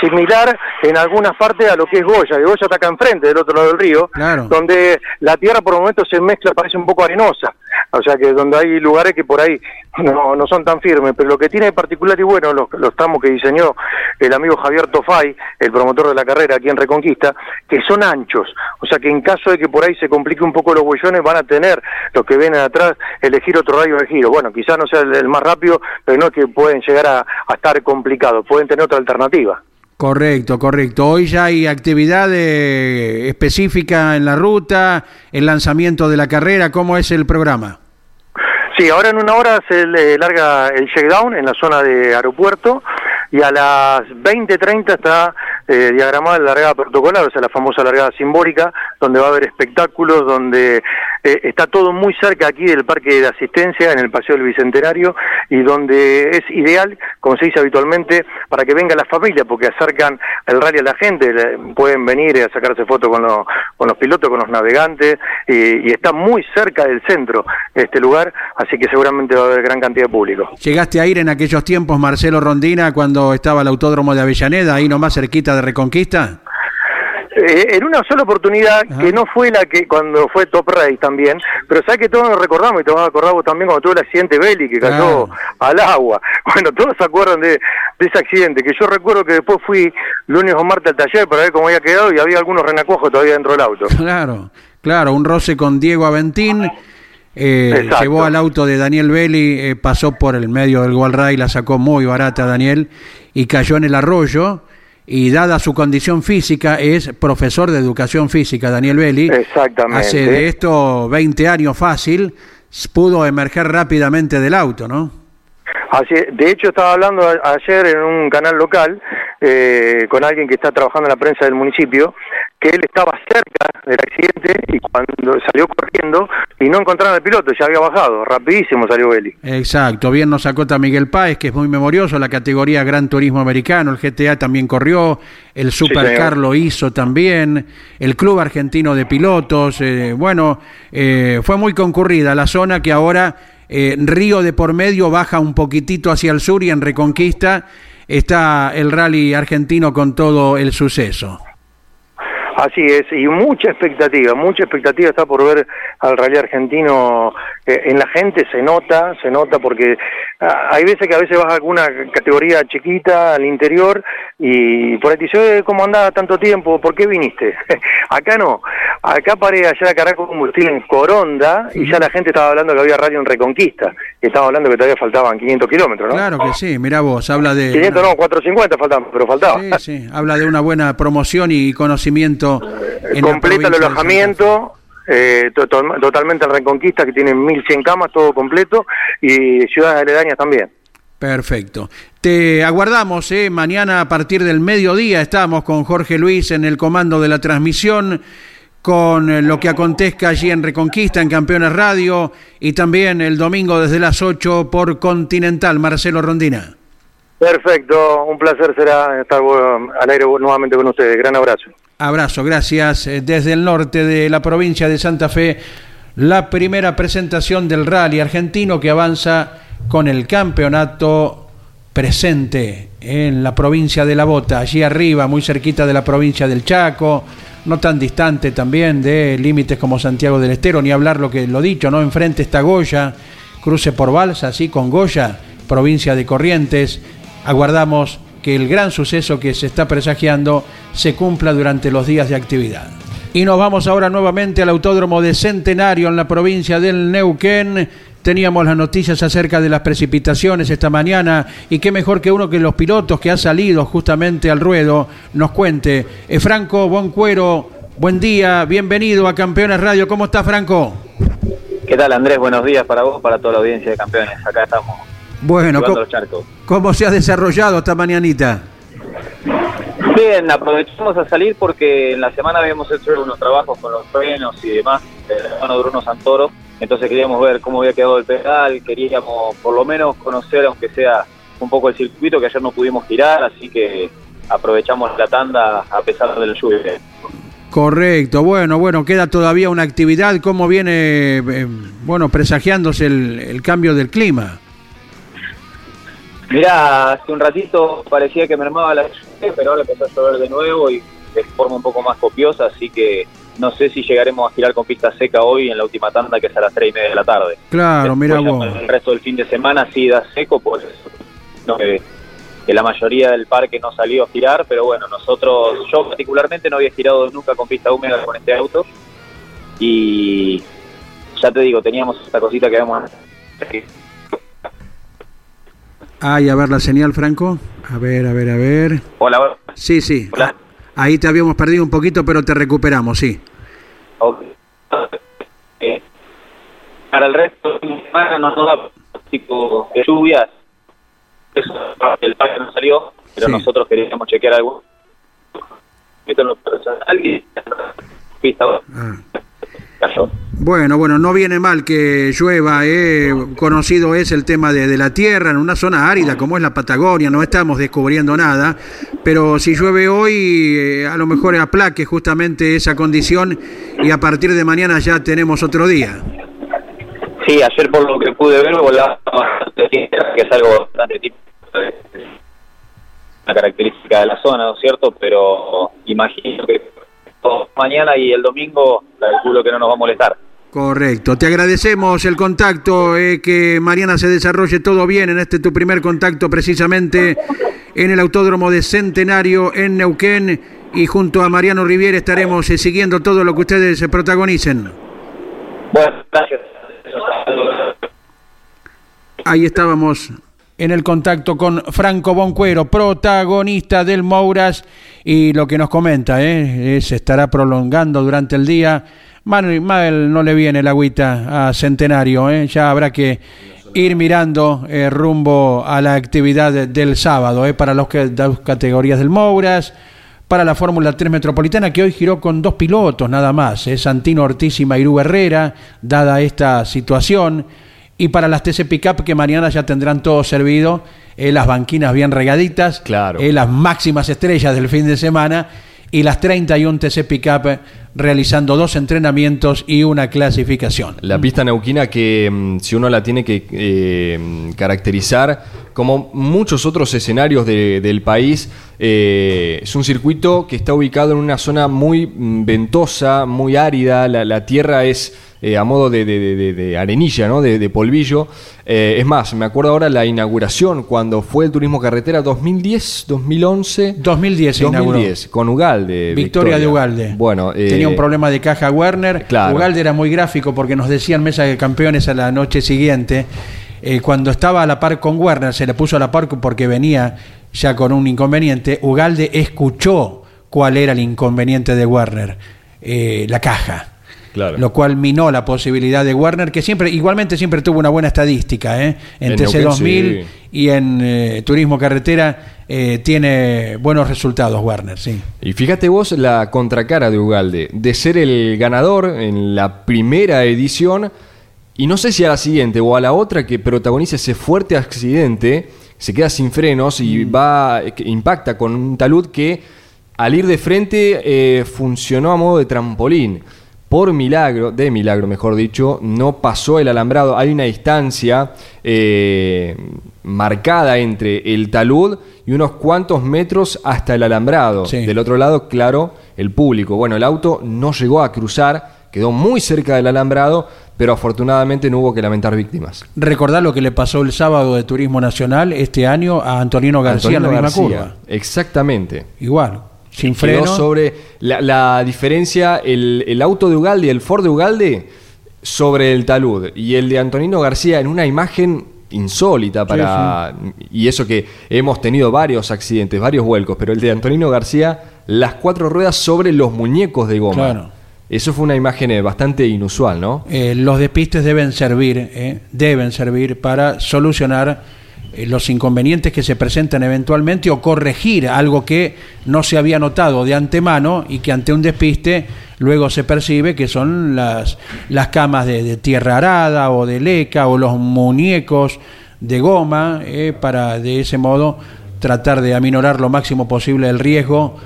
similar en algunas partes a lo que es Goya, que Goya está acá enfrente, del otro lado del río, Claro. donde la tierra por momentos se mezcla, parece un poco arenosa, o sea que donde hay lugares que por ahí no, no son tan firmes, pero lo que tiene de particular y bueno los, los tramos que diseñó el amigo Javier Tofay, el promotor de la carrera aquí en Reconquista, que son anchos, o sea que en caso de que por ahí se complique un poco los huellones van a tener los que vienen atrás elegir otro radio de giro. Bueno, quizás no sea el, el más rápido, pero no es que pueden llegar a, a estar complicados, pueden tener otra alternativa. Correcto, correcto. Hoy ya hay actividad eh, específica en la ruta, el lanzamiento de la carrera, ¿cómo es el programa? Sí, ahora en una hora se le larga el shakedown en la zona de aeropuerto y a las 20.30 está eh, diagramada la largada protocolar, o sea, la famosa largada simbólica, donde va a haber espectáculos, donde eh, está todo muy cerca aquí del parque de asistencia, en el Paseo del Bicentenario, y donde es ideal, como se dice habitualmente, para que venga la familia, porque acercan el rally a la gente, pueden venir a sacarse fotos con, los- con los pilotos, con los navegantes, y, y está muy cerca del centro este lugar, así que seguramente va a haber gran cantidad de público. ¿Llegaste a ir en aquellos tiempos, Marcelo Rondina, cuando estaba el autódromo de Avellaneda, ahí nomás cerquita de Reconquista? Eh, en una sola oportunidad, que no fue la que cuando fue Top Race también, pero sabes que todos nos recordamos, y te vas a acordar vos también cuando tuvo el accidente Belli, que cayó al agua. <laughs> Bueno, todos se acuerdan de, de ese accidente, que yo recuerdo que después fui lunes o martes al taller para ver cómo había quedado y había algunos renacuajos todavía dentro del auto. Claro, claro, un roce con Diego Aventín. eh, llevó al auto de Daniel Belli, eh, pasó por el medio del Walray, la sacó muy barata Daniel y cayó en el arroyo. Y dada su condición física, es profesor de educación física, Daniel Belli. Exactamente. Hace de esto 20 años fácil, pudo emerger rápidamente del auto, ¿no? Así, de hecho, estaba hablando ayer en un canal local eh, con alguien que está trabajando en la prensa del municipio, que él estaba cerca del accidente y cuando salió corriendo y no encontraron al piloto, ya había bajado, rapidísimo salió Belli. Exacto, bien nos acota Miguel Páez, que es muy memorioso, la categoría Gran Turismo Americano, el GTA también corrió, el Supercar lo hizo también, el Club Argentino de Pilotos, eh, bueno, eh, fue muy concurrida la zona que ahora eh, Río de por medio baja un poquitito hacia el sur y en Reconquista está el rally argentino con todo el suceso. Así es, y mucha expectativa, mucha expectativa está por ver al rally argentino eh, en la gente, se nota, se nota porque hay veces que a veces vas a alguna categoría chiquita al interior y por ahí te dice, "Eh, ¿cómo andaba tanto tiempo? ¿Por qué viniste? <laughs> acá no, acá paré ayer a cargar con combustible en Coronda y ya la gente estaba hablando que había rally en Reconquista, y estaba hablando que todavía faltaban 500 kilómetros, ¿no? Claro que sí, mira vos, habla de... 500 no, 450 faltaban, pero faltaba. Sí, sí, habla de una buena promoción y conocimiento. en la completa el de alojamiento, eh, to- to- totalmente en Reconquista, que tiene 1.100 camas, todo completo, y ciudades aledañas también. Perfecto. Te aguardamos, ¿eh? mañana a partir del mediodía estamos con Jorge Luis en el comando de la transmisión, con eh, lo que acontezca allí en Reconquista, en Campeones Radio, y también el domingo desde las 8 por Continental, Marcelo Rondina. Perfecto, un placer será estar bueno, al aire nuevamente con ustedes. Gran abrazo. Abrazo, gracias. Eh, Desde el norte de la provincia de Santa Fe la primera presentación del rally argentino que avanza con el campeonato presente en la provincia de La Bota, allí arriba, muy cerquita de la provincia del Chaco, no tan distante también de límites como Santiago del Estero, ni hablar lo que lo dicho, ¿no? Enfrente está Goya, cruce por Balsa, así con Goya, provincia de Corrientes. Aguardamos que el gran suceso que se está presagiando se cumpla durante los días de actividad. Y nos vamos ahora nuevamente al Autódromo de Centenario en la provincia del Neuquén. Teníamos las noticias acerca de las precipitaciones esta mañana y qué mejor que uno que los pilotos que ha salido justamente al ruedo nos cuente. Eh, Franco Boncuero, buen día, bienvenido a Campeones Radio. ¿Cómo está Franco? ¿Qué tal Andrés? Buenos días para vos, para toda la audiencia de Campeones. Acá estamos. Bueno, ¿cómo, los charcos. cómo se ha desarrollado esta mañanita? Bien, aprovechamos a salir porque en la semana habíamos hecho unos trabajos con los frenos y demás de la mano de Bruno Santoro. Entonces queríamos ver cómo había quedado el pedal, queríamos por lo menos conocer, aunque sea un poco el circuito, que ayer no pudimos girar, así que aprovechamos la tanda a pesar del lluvia. Correcto, bueno, bueno, queda todavía una actividad. ¿Cómo viene, eh, bueno, presagiándose el, el cambio del clima? Mirá, hace un ratito parecía que mermaba la lluvia, pero ahora empezó a llover de nuevo y de forma un poco más copiosa, así que no sé si llegaremos a girar con pista seca hoy en la última tanda, que es a las 3 y media de la tarde. Claro, mira Después, vos. El resto del fin de semana sí da seco, por eso no, que, que la mayoría del parque no salió a girar, pero bueno, nosotros, yo particularmente no había girado nunca con pista húmeda con este auto y ya te digo, teníamos esta cosita que vemos Ay, a ver la señal, Franco. A ver, a ver, a ver. Hola, hola. Sí, sí. Hola. Ahí te habíamos perdido un poquito, pero te recuperamos, sí. Ok. Eh, para el resto de semana no nos da tipo de lluvias. Eso, el parque no salió, pero Sí. nosotros queríamos chequear algo. Esto personal y pista Ah. Bueno, bueno, no viene mal que llueva, eh. conocido es el tema de, de la tierra en una zona árida como es la Patagonia, no estamos descubriendo nada, pero si llueve hoy eh, a lo mejor aplaque justamente esa condición y a partir de mañana ya tenemos otro día. Sí, ayer por lo que pude ver volaba bastante tierra, que es algo bastante típico, una característica de la zona, ¿no es cierto? Pero imagino que mañana y el domingo calculo que no nos va a molestar. Correcto, te agradecemos el contacto, eh, que Mariana se desarrolle todo bien en este tu primer contacto precisamente en el Autódromo de Centenario en Neuquén y junto a Mariano Riviera estaremos eh, siguiendo todo lo que ustedes eh, protagonicen. Bueno, gracias. Ahí estábamos en el contacto con Franco Boncuero, protagonista del Mouras, y lo que nos comenta, ¿eh? se estará prolongando durante el día. Mal, no le viene el agüita a Centenario, ¿eh? ya habrá que ir mirando eh, rumbo a la actividad de- del sábado, ¿eh? para los que, dos categorías del Mouras, para la Fórmula 3 Metropolitana, que hoy giró con dos pilotos nada más, ¿eh? Santino Ortiz y Mairú Herrera, dada esta situación y para las TC Pickup que mañana ya tendrán todo servido, eh, las banquinas bien regaditas, Claro. eh, las máximas estrellas del fin de semana y las 31 TC Pickup realizando dos entrenamientos y una clasificación. La pista neuquina que mm, si uno la tiene que eh, caracterizar como muchos otros escenarios de- del país, eh, es un circuito que está ubicado en una zona muy mm, ventosa, muy árida, la, la tierra es eh, a modo de, de- de- de arenilla, ¿no? de, polvillo. Eh, es más, me acuerdo ahora la inauguración cuando fue el turismo carretera 2010, 2011. 2010 se inauguró. 2010, con Ugalde. Victoria de Ugalde. Bueno, eh, Tenía un problema de caja Werner. Claro. Ugalde era muy gráfico porque nos decían mesa de campeones a la noche siguiente. eh, cuando estaba a la par con Werner, se le puso a la par porque venía ya con un inconveniente. Ugalde escuchó cuál era el inconveniente de Werner, eh, la caja. Claro. Lo cual minó la posibilidad de Werner, que siempre, igualmente siempre tuvo una buena estadística, ¿eh? En, En TC2000 Neuquén, sí. y en eh, Turismo Carretera eh, tiene buenos resultados Werner, sí. Y fíjate vos la contracara de Ugalde, de ser el ganador en la primera edición, y no sé si a la siguiente o a la otra que protagoniza ese fuerte accidente, se queda sin frenos y va, que impacta con un talud que al ir de frente eh, funcionó a modo de trampolín. Por milagro, de milagro mejor dicho, no pasó el alambrado. Hay una distancia eh, marcada entre el talud y unos cuantos metros hasta el alambrado. Del otro lado, claro, el público. Bueno, el auto no llegó a cruzar, quedó muy cerca del alambrado, pero afortunadamente no hubo que lamentar víctimas. Recordar lo que le pasó el sábado de Turismo Nacional este año a Antonino García en la misma curva. Exactamente. Igual, sin freno. sobre la, diferencia, el, el, auto de Ugalde, el Ford de Ugalde, sobre el talud y el de Antonino García en una imagen insólita para y eso que hemos tenido varios accidentes, varios vuelcos, pero el de Antonino García las cuatro ruedas sobre los muñecos de goma. Claro. Eso fue una imagen eh, bastante inusual, ¿no? Eh, los despistes deben servir, eh, deben servir para solucionar los inconvenientes que se presentan eventualmente o corregir algo que no se había notado de antemano y que ante un despiste luego se percibe que son las, las camas de, tierra arada o de leca o los muñecos de goma para de ese modo tratar de aminorar lo máximo posible el riesgo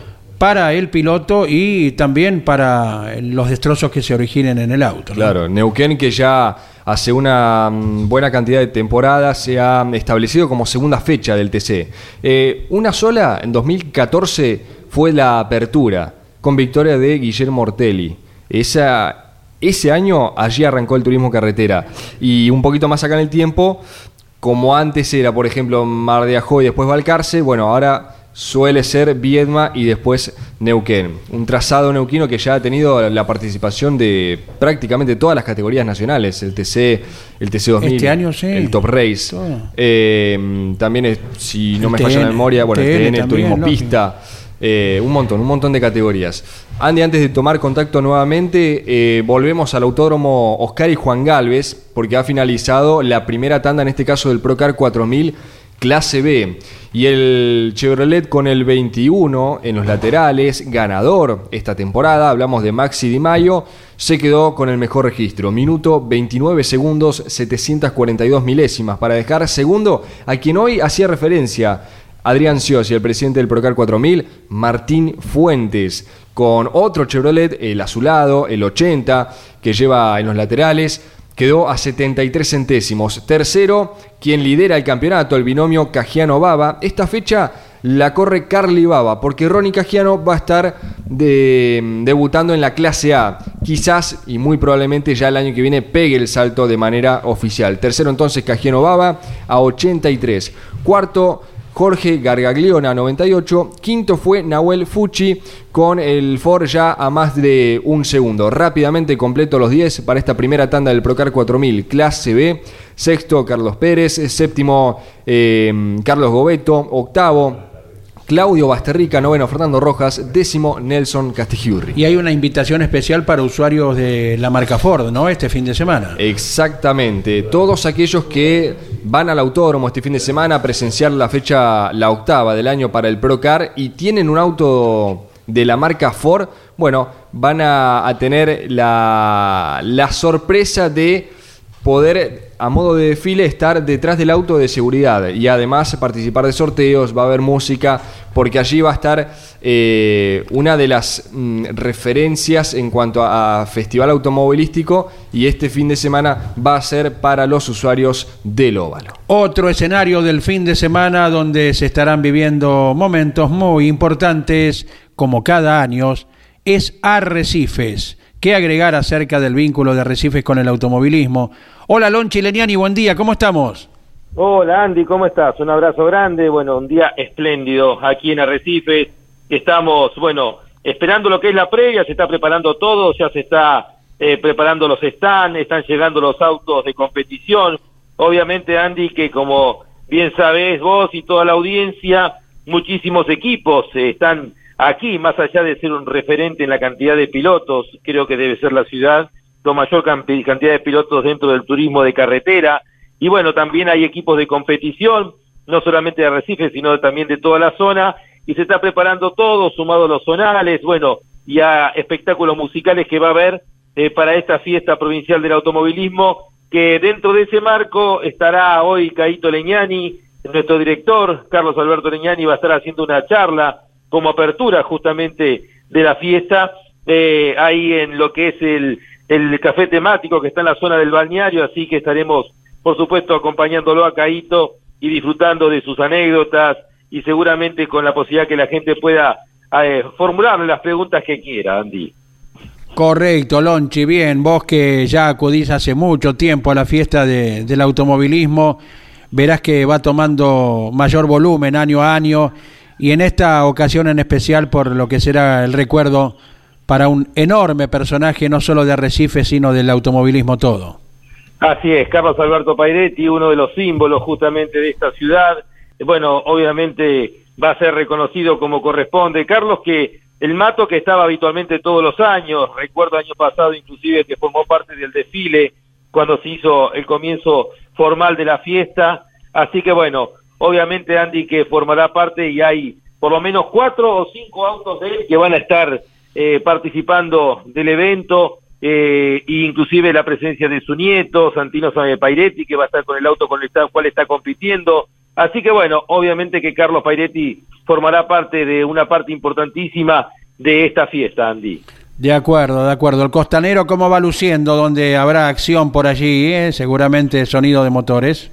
para el piloto y también para los destrozos que se originen en el auto. Claro, Neuquén que ya hace una mm, buena cantidad de temporadas se ha establecido como segunda fecha del TC. Eh, una sola, en 2014, fue la apertura, con victoria de Guillermo Ortelli. Esa, ese año allí arrancó el turismo carretera. Y un poquito más acá en el tiempo, como antes era, por ejemplo, Mar de Ajó y después Balcarce, bueno, ahora suele ser Viedma y después Neuquén. Un trazado neuquino que ya ha tenido la participación de prácticamente todas las categorías nacionales, el TC, el TC 2000, este año, el Top Race. Eh, también, si no me falla la memoria, bueno, el TN, Turismo Pista. Eh, un montón, un montón de categorías. Andy, antes de tomar contacto nuevamente, eh, volvemos al autódromo Oscar y Juan Galvez, porque ha finalizado la primera tanda, en este caso del Procar 4000 clase B. Y el Chevrolet con el 21 en los laterales, ganador esta temporada, hablamos de Maxi Di Mayo, se quedó con el mejor registro. Minuto 29 segundos, 742 milésimas, para dejar segundo a quien hoy hacía referencia Adrián y el presidente del Procar 4000, Martín Fuentes, con otro Chevrolet, el azulado, el 80, que lleva en los laterales quedó a 73 centésimos. Tercero, quien lidera el campeonato, el binomio Cajiano-Baba. Esta fecha la corre Carly Baba, porque Ronnie Cajiano va a estar debutando en la clase A. Quizás y muy probablemente ya el año que viene pegue el salto de manera oficial. Tercero entonces Cajiano Baba a 83. Cuarto, Jorge Gargagliona 98, quinto fue Nahuel Fucci con el Ford ya a más de un segundo. Rápidamente completo los 10 para esta primera tanda del Procar 4000 clase B. Sexto Carlos Pérez, séptimo eh, Carlos Gobeto, octavo Claudio Basterrica, noveno Fernando Rojas, décimo Nelson Castigiurri. Y hay una invitación especial para usuarios de la marca Ford, ¿no? Este fin de semana. Exactamente. Todos aquellos que van al autódromo este fin de semana a presenciar la fecha, la octava del año para el Procar y tienen un auto de la marca Ford, bueno, van a, tener la, la sorpresa de poder a modo de desfile estar detrás del auto de seguridad y además participar de sorteos, va a haber música, porque allí va a estar eh, una de las mm, referencias en cuanto a, festival automovilístico y este fin de semana va a ser para los usuarios del óvalo. Otro escenario del fin de semana donde se estarán viviendo momentos muy importantes como cada año es Arrecifes ¿Qué agregar acerca del vínculo de Arrecifes con el automovilismo? Hola, Lon Chileniani, buen día, ¿cómo estamos? Hola, Andy, ¿cómo estás? Un abrazo grande, bueno, un día espléndido aquí en Arrecifes. Estamos, bueno, esperando lo que es la previa, se está preparando todo, ya se está eh, preparando los stands, están llegando los autos de competición. Obviamente, Andy, que como bien sabes vos y toda la audiencia, muchísimos equipos están Aquí, más allá de ser un referente en la cantidad de pilotos, creo que debe ser la ciudad con mayor cantidad de pilotos dentro del turismo de carretera. Y bueno, también hay equipos de competición, no solamente de Recife, sino también de toda la zona. Y se está preparando todo, sumado a los zonales, bueno, y a espectáculos musicales que va a haber eh, para esta fiesta provincial del automovilismo, que dentro de ese marco estará hoy Caito Leñani, nuestro director, Carlos Alberto Leñani, va a estar haciendo una charla como apertura justamente de la fiesta eh, ahí en lo que es el, el café temático que está en la zona del balneario, así que estaremos, por supuesto, acompañándolo a Caito y disfrutando de sus anécdotas y seguramente con la posibilidad que la gente pueda eh, formularle las preguntas que quiera, Andy. Correcto, Lonchi, bien, vos que ya acudís hace mucho tiempo a la fiesta de, del automovilismo, verás que va tomando mayor volumen año a año y en esta ocasión en especial por lo que será el recuerdo para un enorme personaje no solo de Arrecife sino del automovilismo todo. Así es, Carlos Alberto Pairetti, uno de los símbolos justamente de esta ciudad. Bueno, obviamente va a ser reconocido como corresponde. Carlos, que el mato que estaba habitualmente todos los años, recuerdo año pasado inclusive que formó parte del desfile cuando se hizo el comienzo formal de la fiesta. Así que bueno, obviamente Andy que formará parte y hay por lo menos cuatro o cinco autos de él que van a estar eh, participando del evento eh, e inclusive la presencia de su nieto, Santino Pairetti, que va a estar con el auto con el cual está compitiendo. Así que bueno, obviamente que Carlos Pairetti formará parte de una parte importantísima de esta fiesta, Andy. De acuerdo, de acuerdo. El costanero, ¿cómo va luciendo? Donde habrá acción por allí, ¿eh? seguramente sonido de motores.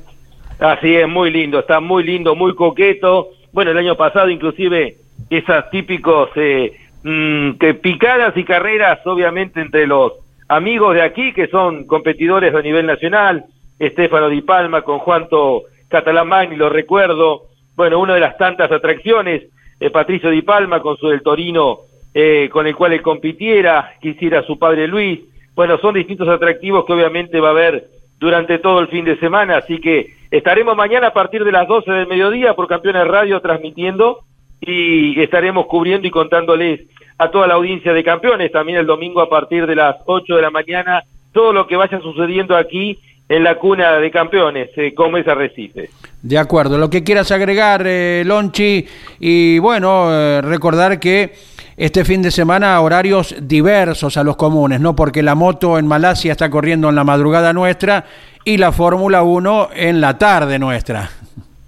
Así es, muy lindo, está muy lindo, muy coqueto. Bueno, el año pasado inclusive esas típicos eh, mm, que picadas y carreras, obviamente entre los amigos de aquí, que son competidores a nivel nacional, Estefano Di Palma con Juanto Catalán Magni, lo recuerdo, bueno, una de las tantas atracciones, eh, Patricio Di Palma con su del Torino, eh, con el cual él compitiera, quisiera su padre Luis, bueno, son distintos atractivos que obviamente va a haber durante todo el fin de semana, así que estaremos mañana a partir de las 12 del mediodía por Campeones Radio transmitiendo y estaremos cubriendo y contándoles a toda la audiencia de Campeones, también el domingo a partir de las 8 de la mañana, todo lo que vaya sucediendo aquí en la cuna de campeones, eh, como es Arrecife. De acuerdo, lo que quieras agregar, eh, Lonchi, y bueno, eh, recordar que este fin de semana horarios diversos a los comunes, ¿no? Porque la moto en Malasia está corriendo en la madrugada nuestra y la Fórmula 1 en la tarde nuestra.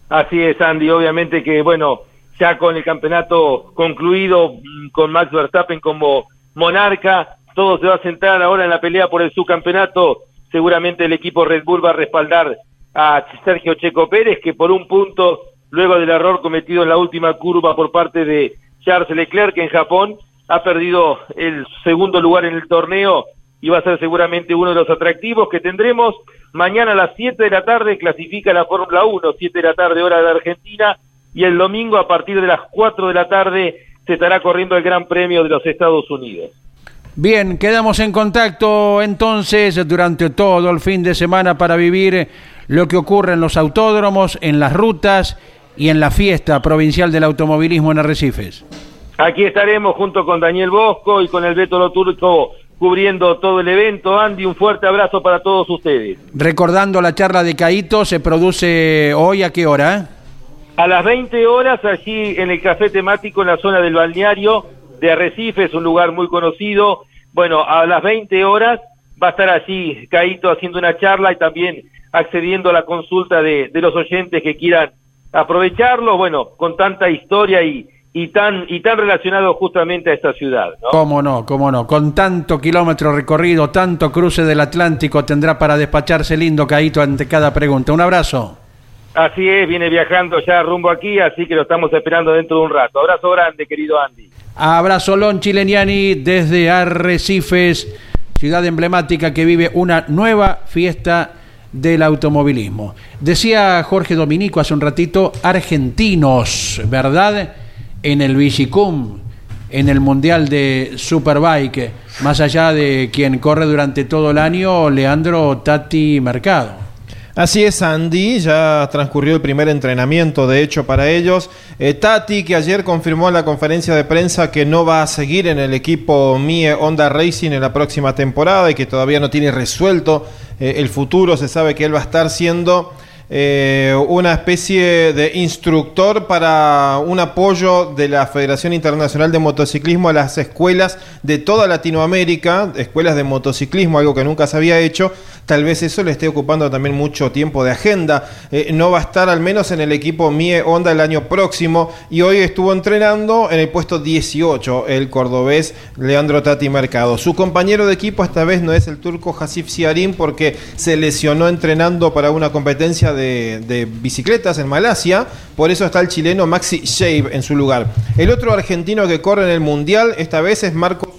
Así es, Andy, obviamente que, bueno, ya con el campeonato concluido, mm, con Max Verstappen como monarca, todo se va a centrar ahora en la pelea por el subcampeonato seguramente el equipo Red Bull va a respaldar a Sergio Checo Pérez, que por un punto, luego del error cometido en la última curva por parte de Charles Leclerc en Japón, ha perdido el segundo lugar en el torneo y va a ser seguramente uno de los atractivos que tendremos. Mañana a las 7 de la tarde clasifica la Fórmula 1, 7 de la tarde hora de Argentina, y el domingo a partir de las 4 de la tarde se estará corriendo el Gran Premio de los Estados Unidos. Bien, quedamos en contacto entonces durante todo el fin de semana para vivir lo que ocurre en los autódromos, en las rutas y en la fiesta provincial del automovilismo en Arrecifes. Aquí estaremos junto con Daniel Bosco y con el Beto Loturco cubriendo todo el evento. Andy, un fuerte abrazo para todos ustedes. Recordando la charla de Caíto, ¿se produce hoy a qué hora? A las 20 horas allí en el café temático en la zona del balneario de Arrecifes, un lugar muy conocido bueno, a las 20 horas va a estar allí Caíto haciendo una charla y también accediendo a la consulta de, los oyentes que quieran aprovecharlo, bueno, con tanta historia y, y tan y tan relacionado justamente a esta ciudad. ¿no? Cómo no, cómo no, con tanto kilómetro recorrido, tanto cruce del Atlántico tendrá para despacharse lindo Caíto ante cada pregunta. Un abrazo. Así es, viene viajando ya rumbo aquí, así que lo estamos esperando dentro de un rato. Abrazo grande, querido Andy. Abrazo Lon Chileniani desde Arrecifes, ciudad emblemática que vive una nueva fiesta del automovilismo. Decía Jorge Dominico hace un ratito, argentinos, ¿verdad? En el Vigicum, en el Mundial de Superbike, más allá de quien corre durante todo el año, Leandro Tati Mercado. Así es, Andy, ya transcurrió el primer entrenamiento, de hecho, para ellos. Eh, Tati, que ayer confirmó en la conferencia de prensa que no va a seguir en el equipo MIE Honda Racing en la próxima temporada y que todavía no tiene resuelto eh, el futuro, se sabe que él va a estar siendo eh, una especie de instructor para un apoyo de la Federación Internacional de Motociclismo a las escuelas de toda Latinoamérica, escuelas de motociclismo, algo que nunca se había hecho. Tal vez eso le esté ocupando también mucho tiempo de agenda. Eh, no va a estar al menos en el equipo Mie Honda el año próximo y hoy estuvo entrenando en el puesto 18 el cordobés Leandro Tati Mercado. Su compañero de equipo esta vez no es el turco Hasif Siarim porque se lesionó entrenando para una competencia de, de bicicletas en Malasia. Por eso está el chileno Maxi Shave en su lugar. El otro argentino que corre en el Mundial esta vez es Marco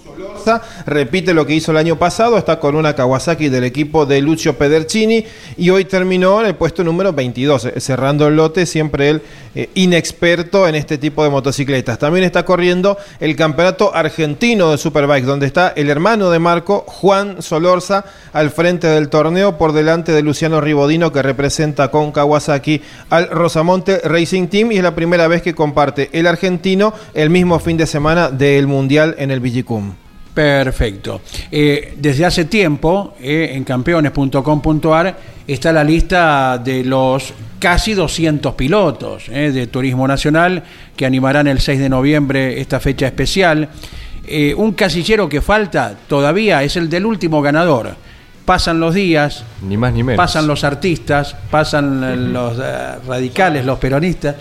Repite lo que hizo el año pasado. Está con una Kawasaki del equipo de Lucio Pedercini. Y hoy terminó en el puesto número 22. eh, Cerrando el lote. Siempre él eh, inexperto en este tipo de motocicletas. También está corriendo el campeonato argentino de Superbikes. Donde está el hermano de Marco, Juan Solorza, al frente del torneo. Por delante de Luciano Ribodino que representa con Kawasaki al Rosamonte Racing Team. Y es la primera vez que comparte el argentino el mismo fin de semana del Mundial en el Villicum. Perfecto. Eh, desde hace tiempo, eh, en campeones.com.ar, está la lista de los casi 200 pilotos eh, de Turismo Nacional que animarán el 6 de noviembre esta fecha especial. Un casillero que falta todavía es el del último ganador. Pasan los días, Ni más ni menos. pasan los artistas, pasan los radicales, los peronistas,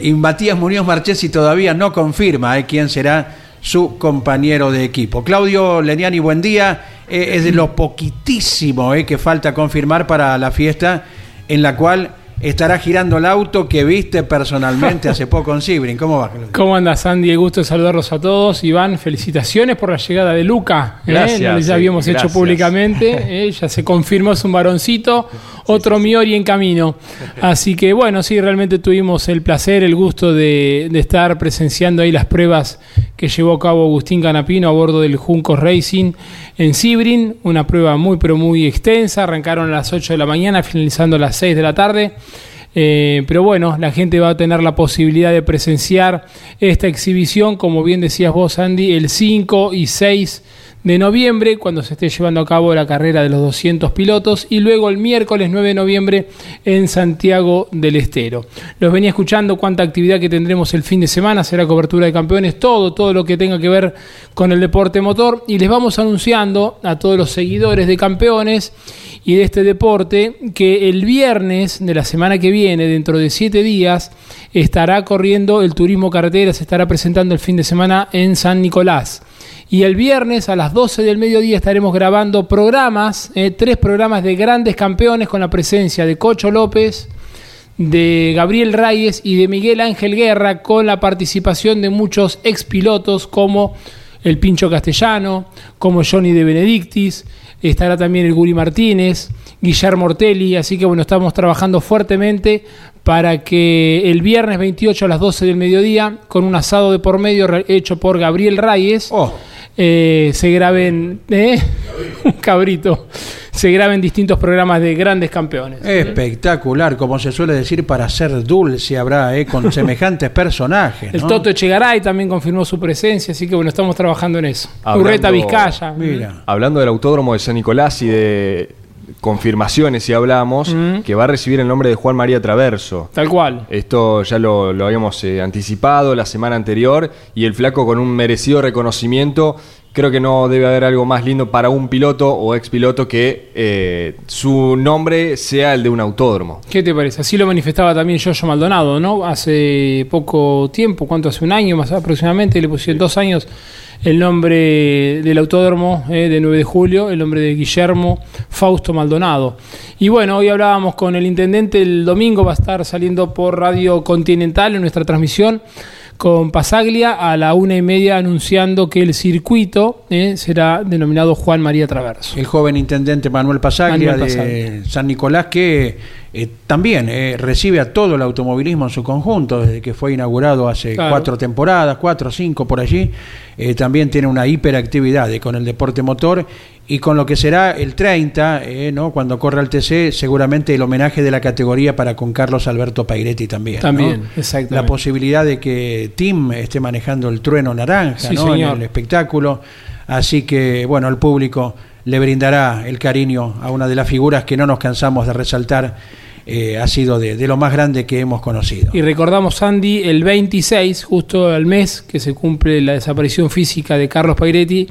y Matías Muñoz Marchesi todavía no confirma quién será su compañero de equipo. Claudio Leniani, buen día. Eh, es de lo poquitísimo eh, que falta confirmar para la fiesta en la cual estará girando el auto que viste personalmente hace poco en Sibrin. ¿Cómo va? Claudio? ¿Cómo andas, Andy? Gusto de saludarlos a todos. Iván, felicitaciones por la llegada de Luca. ¿eh? Gracias, ya eh, habíamos hecho públicamente. ¿eh? Ya se confirmó, es un varoncito. Otro Miori en camino. <laughs> Así que, bueno, sí, realmente tuvimos el placer, el gusto de, de estar presenciando ahí las pruebas que llevó a cabo Agustín Canapino a bordo del Junco Racing en Sibrin. Una prueba muy, pero muy extensa. Arrancaron a las 8 de la mañana, finalizando a las 6 de la tarde. Eh, pero bueno, la gente va a tener la posibilidad de presenciar esta exhibición, como bien decías vos, Andy, el 5 y 6 de noviembre, cuando se esté llevando a cabo la carrera de los 200 pilotos, y luego el miércoles 9 de noviembre en Santiago del Estero. Los venía escuchando cuánta actividad que tendremos el fin de semana, será cobertura de campeones, todo, todo lo que tenga que ver con el deporte motor, y les vamos anunciando a todos los seguidores de campeones y de este deporte que el viernes de la semana que viene, dentro de siete días, estará corriendo el turismo carretera, se estará presentando el fin de semana en San Nicolás. Y el viernes a las 12 del mediodía estaremos grabando programas, eh, tres programas de grandes campeones con la presencia de Cocho López, de Gabriel Reyes y de Miguel Ángel Guerra, con la participación de muchos expilotos como el Pincho Castellano, como Johnny de Benedictis, estará también el Guri Martínez, Guillermo Ortelli, así que bueno, estamos trabajando fuertemente para que el viernes 28 a las 12 del mediodía, con un asado de por medio hecho por Gabriel Reyes, Oh. Eh, se graben, ¿eh? un cabrito, se graben distintos programas de grandes campeones. Espectacular, como se suele decir, para ser dulce habrá eh, con <laughs> semejantes personajes. El. Toto Echegaray también confirmó su presencia, así que bueno, estamos trabajando en eso. Hablando- Urreta Vizcaya. Mira. Hablando del autódromo de San Nicolás y de confirmaciones, si hablamos, Mm. que va a recibir el nombre de Juan María Traverso. Tal cual. Esto ya lo, lo habíamos eh, anticipado la semana anterior y el flaco con un merecido reconocimiento. Creo que no debe haber algo más lindo para un piloto o expiloto que eh, su nombre sea el de un autódromo. ¿Qué te parece? Así lo manifestaba también Yoyo Maldonado, ¿no? Hace poco tiempo, ¿cuánto? Hace un año más aproximadamente, le pusieron dos años el nombre del autódromo eh, de 9 de julio, el nombre de Guillermo Fausto Maldonado. Y bueno, hoy hablábamos con el intendente, el domingo va a estar saliendo por Radio Continental en nuestra transmisión con Pasaglia a la una y media anunciando que el circuito eh, será denominado Juan María Traverso. El joven intendente Manuel Pasaglia Manuel de. San Nicolás, que eh, también eh, recibe a todo el automovilismo en su conjunto, desde que fue inaugurado hace Claro. cuatro temporadas, cuatro o cinco por allí. También tiene una hiperactividad con el deporte motor y con lo que será el 30, eh, ¿no? cuando corra el TC, seguramente el homenaje de la categoría para con Carlos Alberto Pairetti también. ¿no? También, exactamente. La posibilidad de que Tim esté manejando el trueno naranja Sí, ¿no? en el espectáculo. Así que, bueno, el público le brindará el cariño a una de las figuras que no nos cansamos de resaltar eh, ha sido de, de lo más grande que hemos conocido. Y recordamos, Andy, el 26, justo al mes que se cumple la desaparición física de Carlos Pairetti,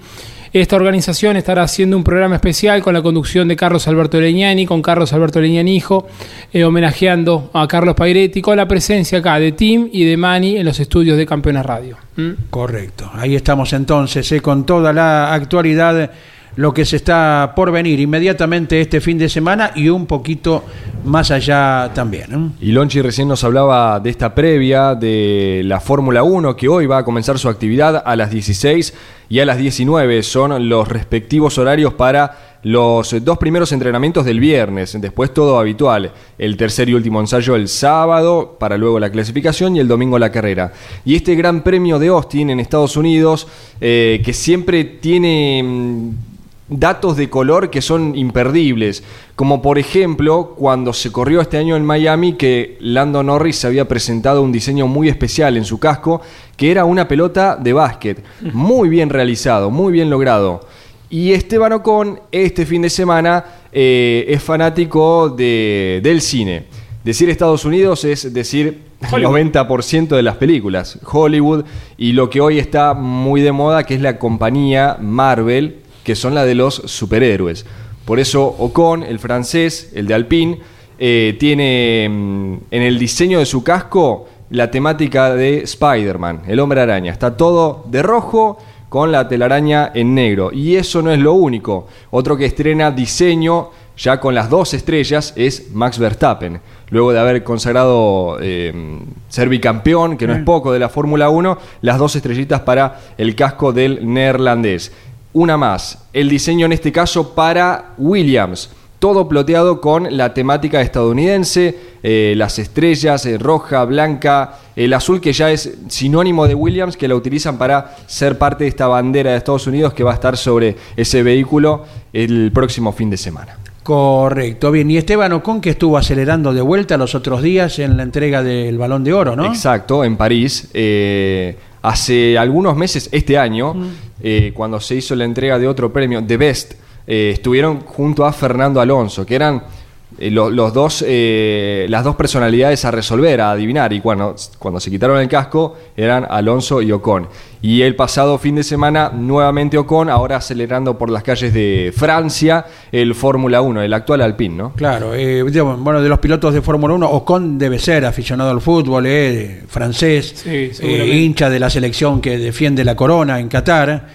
esta organización estará haciendo un programa especial con la conducción de Carlos Alberto Leñani, con Carlos Alberto Leñani hijo, eh, homenajeando a Carlos Pairetti, con la presencia acá de Tim y de Mani en los estudios de Campeones Radio. ¿Mm? Correcto. Ahí estamos entonces, eh, con toda la actualidad, lo que se está por venir inmediatamente este fin de semana y un poquito más allá también. ¿eh? Y Lonchi recién nos hablaba de esta previa de la Fórmula 1 que hoy va a comenzar su actividad a las 16 y a las 19. Son los respectivos horarios para los dos primeros entrenamientos del viernes, después todo habitual, el tercer y último ensayo el sábado, para luego la clasificación y el domingo la carrera. Y este Gran Premio de Austin en Estados Unidos, eh, que siempre tiene mm, datos de color que son imperdibles, como por ejemplo cuando se corrió este año en Miami que Lando Norris había presentado un diseño muy especial en su casco, que era una pelota de básquet, muy bien realizado, muy bien logrado. Y Esteban Ocon este fin de semana eh, es fanático de, del cine. Decir Estados Unidos es decir el 90% de las películas, Hollywood, y lo que hoy está muy de moda, que es la compañía Marvel, que son la de los superhéroes. Por eso Ocon, el francés, el de Alpine, eh, tiene mm, en el diseño de su casco la temática de Spider-Man, el hombre araña. Está todo de rojo con la telaraña en negro. Y eso no es lo único. Otro que estrena diseño ya con las dos estrellas es Max Verstappen. Luego de haber consagrado eh, ser bicampeón, que no es poco, de la Fórmula 1, las dos estrellitas para el casco del neerlandés. Una más, el diseño en este caso para Williams. Todo ploteado con la temática estadounidense, eh, las estrellas, eh, roja, blanca, el azul que ya es sinónimo de Williams, que la utilizan para ser parte de esta bandera de Estados Unidos que va a estar sobre ese vehículo el próximo fin de semana. Correcto, bien. Y Esteban Ocon que estuvo acelerando de vuelta los otros días en la entrega del Balón de Oro, ¿no? Exacto, en París. Eh, hace algunos meses, este año, eh, cuando se hizo la entrega de otro premio, The Best, eh, estuvieron junto a Fernando Alonso, que eran eh, lo- los dos, eh, las dos personalidades a resolver, a adivinar. Y cuando, cuando se quitaron el casco, eran Alonso y Ocon. Y el pasado fin de semana, nuevamente Ocon, ahora acelerando por las calles de Francia, el Fórmula 1, el actual Alpine, ¿no? Claro, eh, bueno, de los pilotos de Fórmula 1, Ocon debe ser aficionado al fútbol, eh, francés, Sí, eh, hincha de la selección que defiende la corona en Qatar,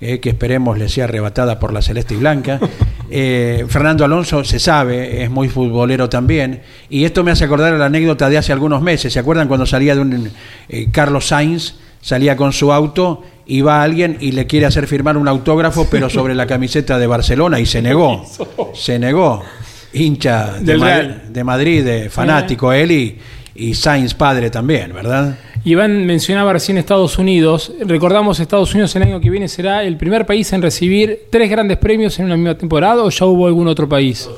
eh, que esperemos le sea arrebatada por la celeste y blanca. Eh, Fernando Alonso se sabe, es muy futbolero también, y esto me hace acordar a la anécdota de hace algunos meses. ¿Se acuerdan cuando salía de un eh, Carlos Sainz? Salía con su auto y va alguien y le quiere hacer firmar un autógrafo, pero sobre la camiseta de Barcelona y se negó. Se negó. Hincha de, Ma- de Madrid, de fanático él y, y Sainz padre también, ¿verdad? Iván mencionaba recién Estados Unidos. Recordamos Estados Unidos el año que viene será el primer país en recibir tres grandes premios en una misma temporada o ya hubo algún otro país.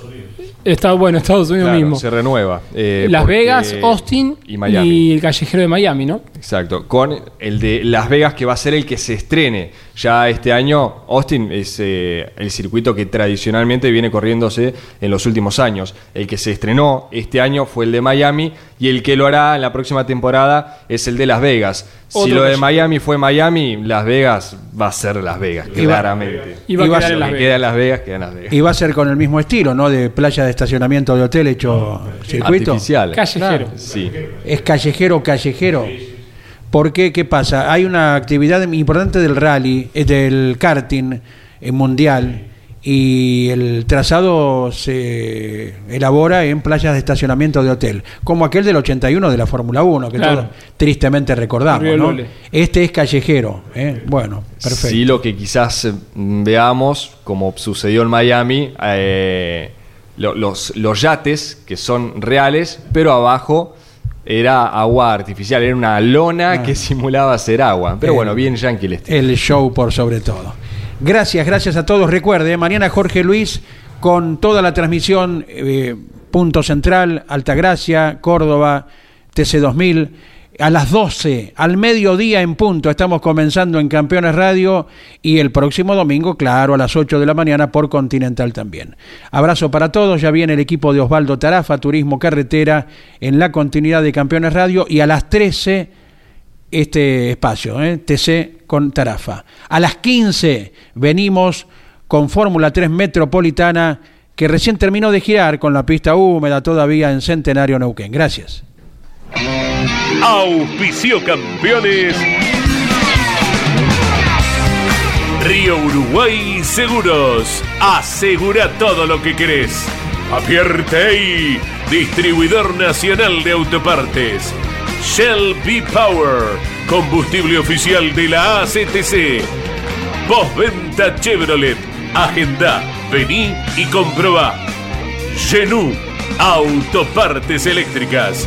Está bueno, Estados Unidos Claro, mismo. se renueva. eh, Las Vegas, Austin y Miami. y el callejero de Miami, ¿no? Exacto, con el de Las Vegas que va a ser el que se estrene. Ya este año Austin es eh, el circuito que tradicionalmente viene corriéndose en los últimos años. El que se estrenó este año fue el de Miami y el que lo hará en la próxima temporada es el de Las Vegas. Si lo de Miami fue Miami, Las Vegas va a ser Las Vegas, claramente. y va a quedar ser- en Las Vegas. queda en Las Vegas, queda en Las Vegas. Y va a ser con el mismo estilo, ¿no? De playa de estacionamiento de hotel hecho circuito. Artificial. Callejero. Sí. Es callejero, callejero. ¿Por qué? ¿Qué pasa? Hay una actividad importante del rally, eh, del karting eh, mundial, y el trazado se elabora en playas de estacionamiento de hotel, como aquel del 81 de la Fórmula 1, que Claro. todos tristemente recordamos. Este es callejero. ¿eh? Bueno, perfecto. Sí, lo que quizás eh, veamos, como sucedió en Miami, eh, lo- los, los yates que son reales, pero abajo era agua artificial, era una lona que simulaba ser agua. Pero Eh, bueno, bien yankee el estilo. el show por sobre todo. Gracias, gracias a todos. Recuerde, mañana Jorge Luis con toda la transmisión, eh, Punto Central, Altagracia, Córdoba, TC2000. A las 12, al mediodía en punto. Estamos comenzando en Campeones Radio y el próximo domingo, claro, a las 8 de la mañana por Continental también. Abrazo para todos, ya viene el equipo de Osvaldo Tarafa, Turismo Carretera, en la continuidad de Campeones Radio y a las 13 este espacio, ¿eh? TC con Tarafa. A las 15 venimos con Fórmula 3 Metropolitana que recién terminó de girar con la pista húmeda todavía en Centenario Neuquén. Gracias. Auspicio campeones. Río Uruguay Seguros. Asegura todo lo que querés. Apierte distribuidor nacional de autopartes. Shell B Power, combustible oficial de la ACTC. Postventa Chevrolet. Agenda, vení y comprobá. Genú, autopartes eléctricas.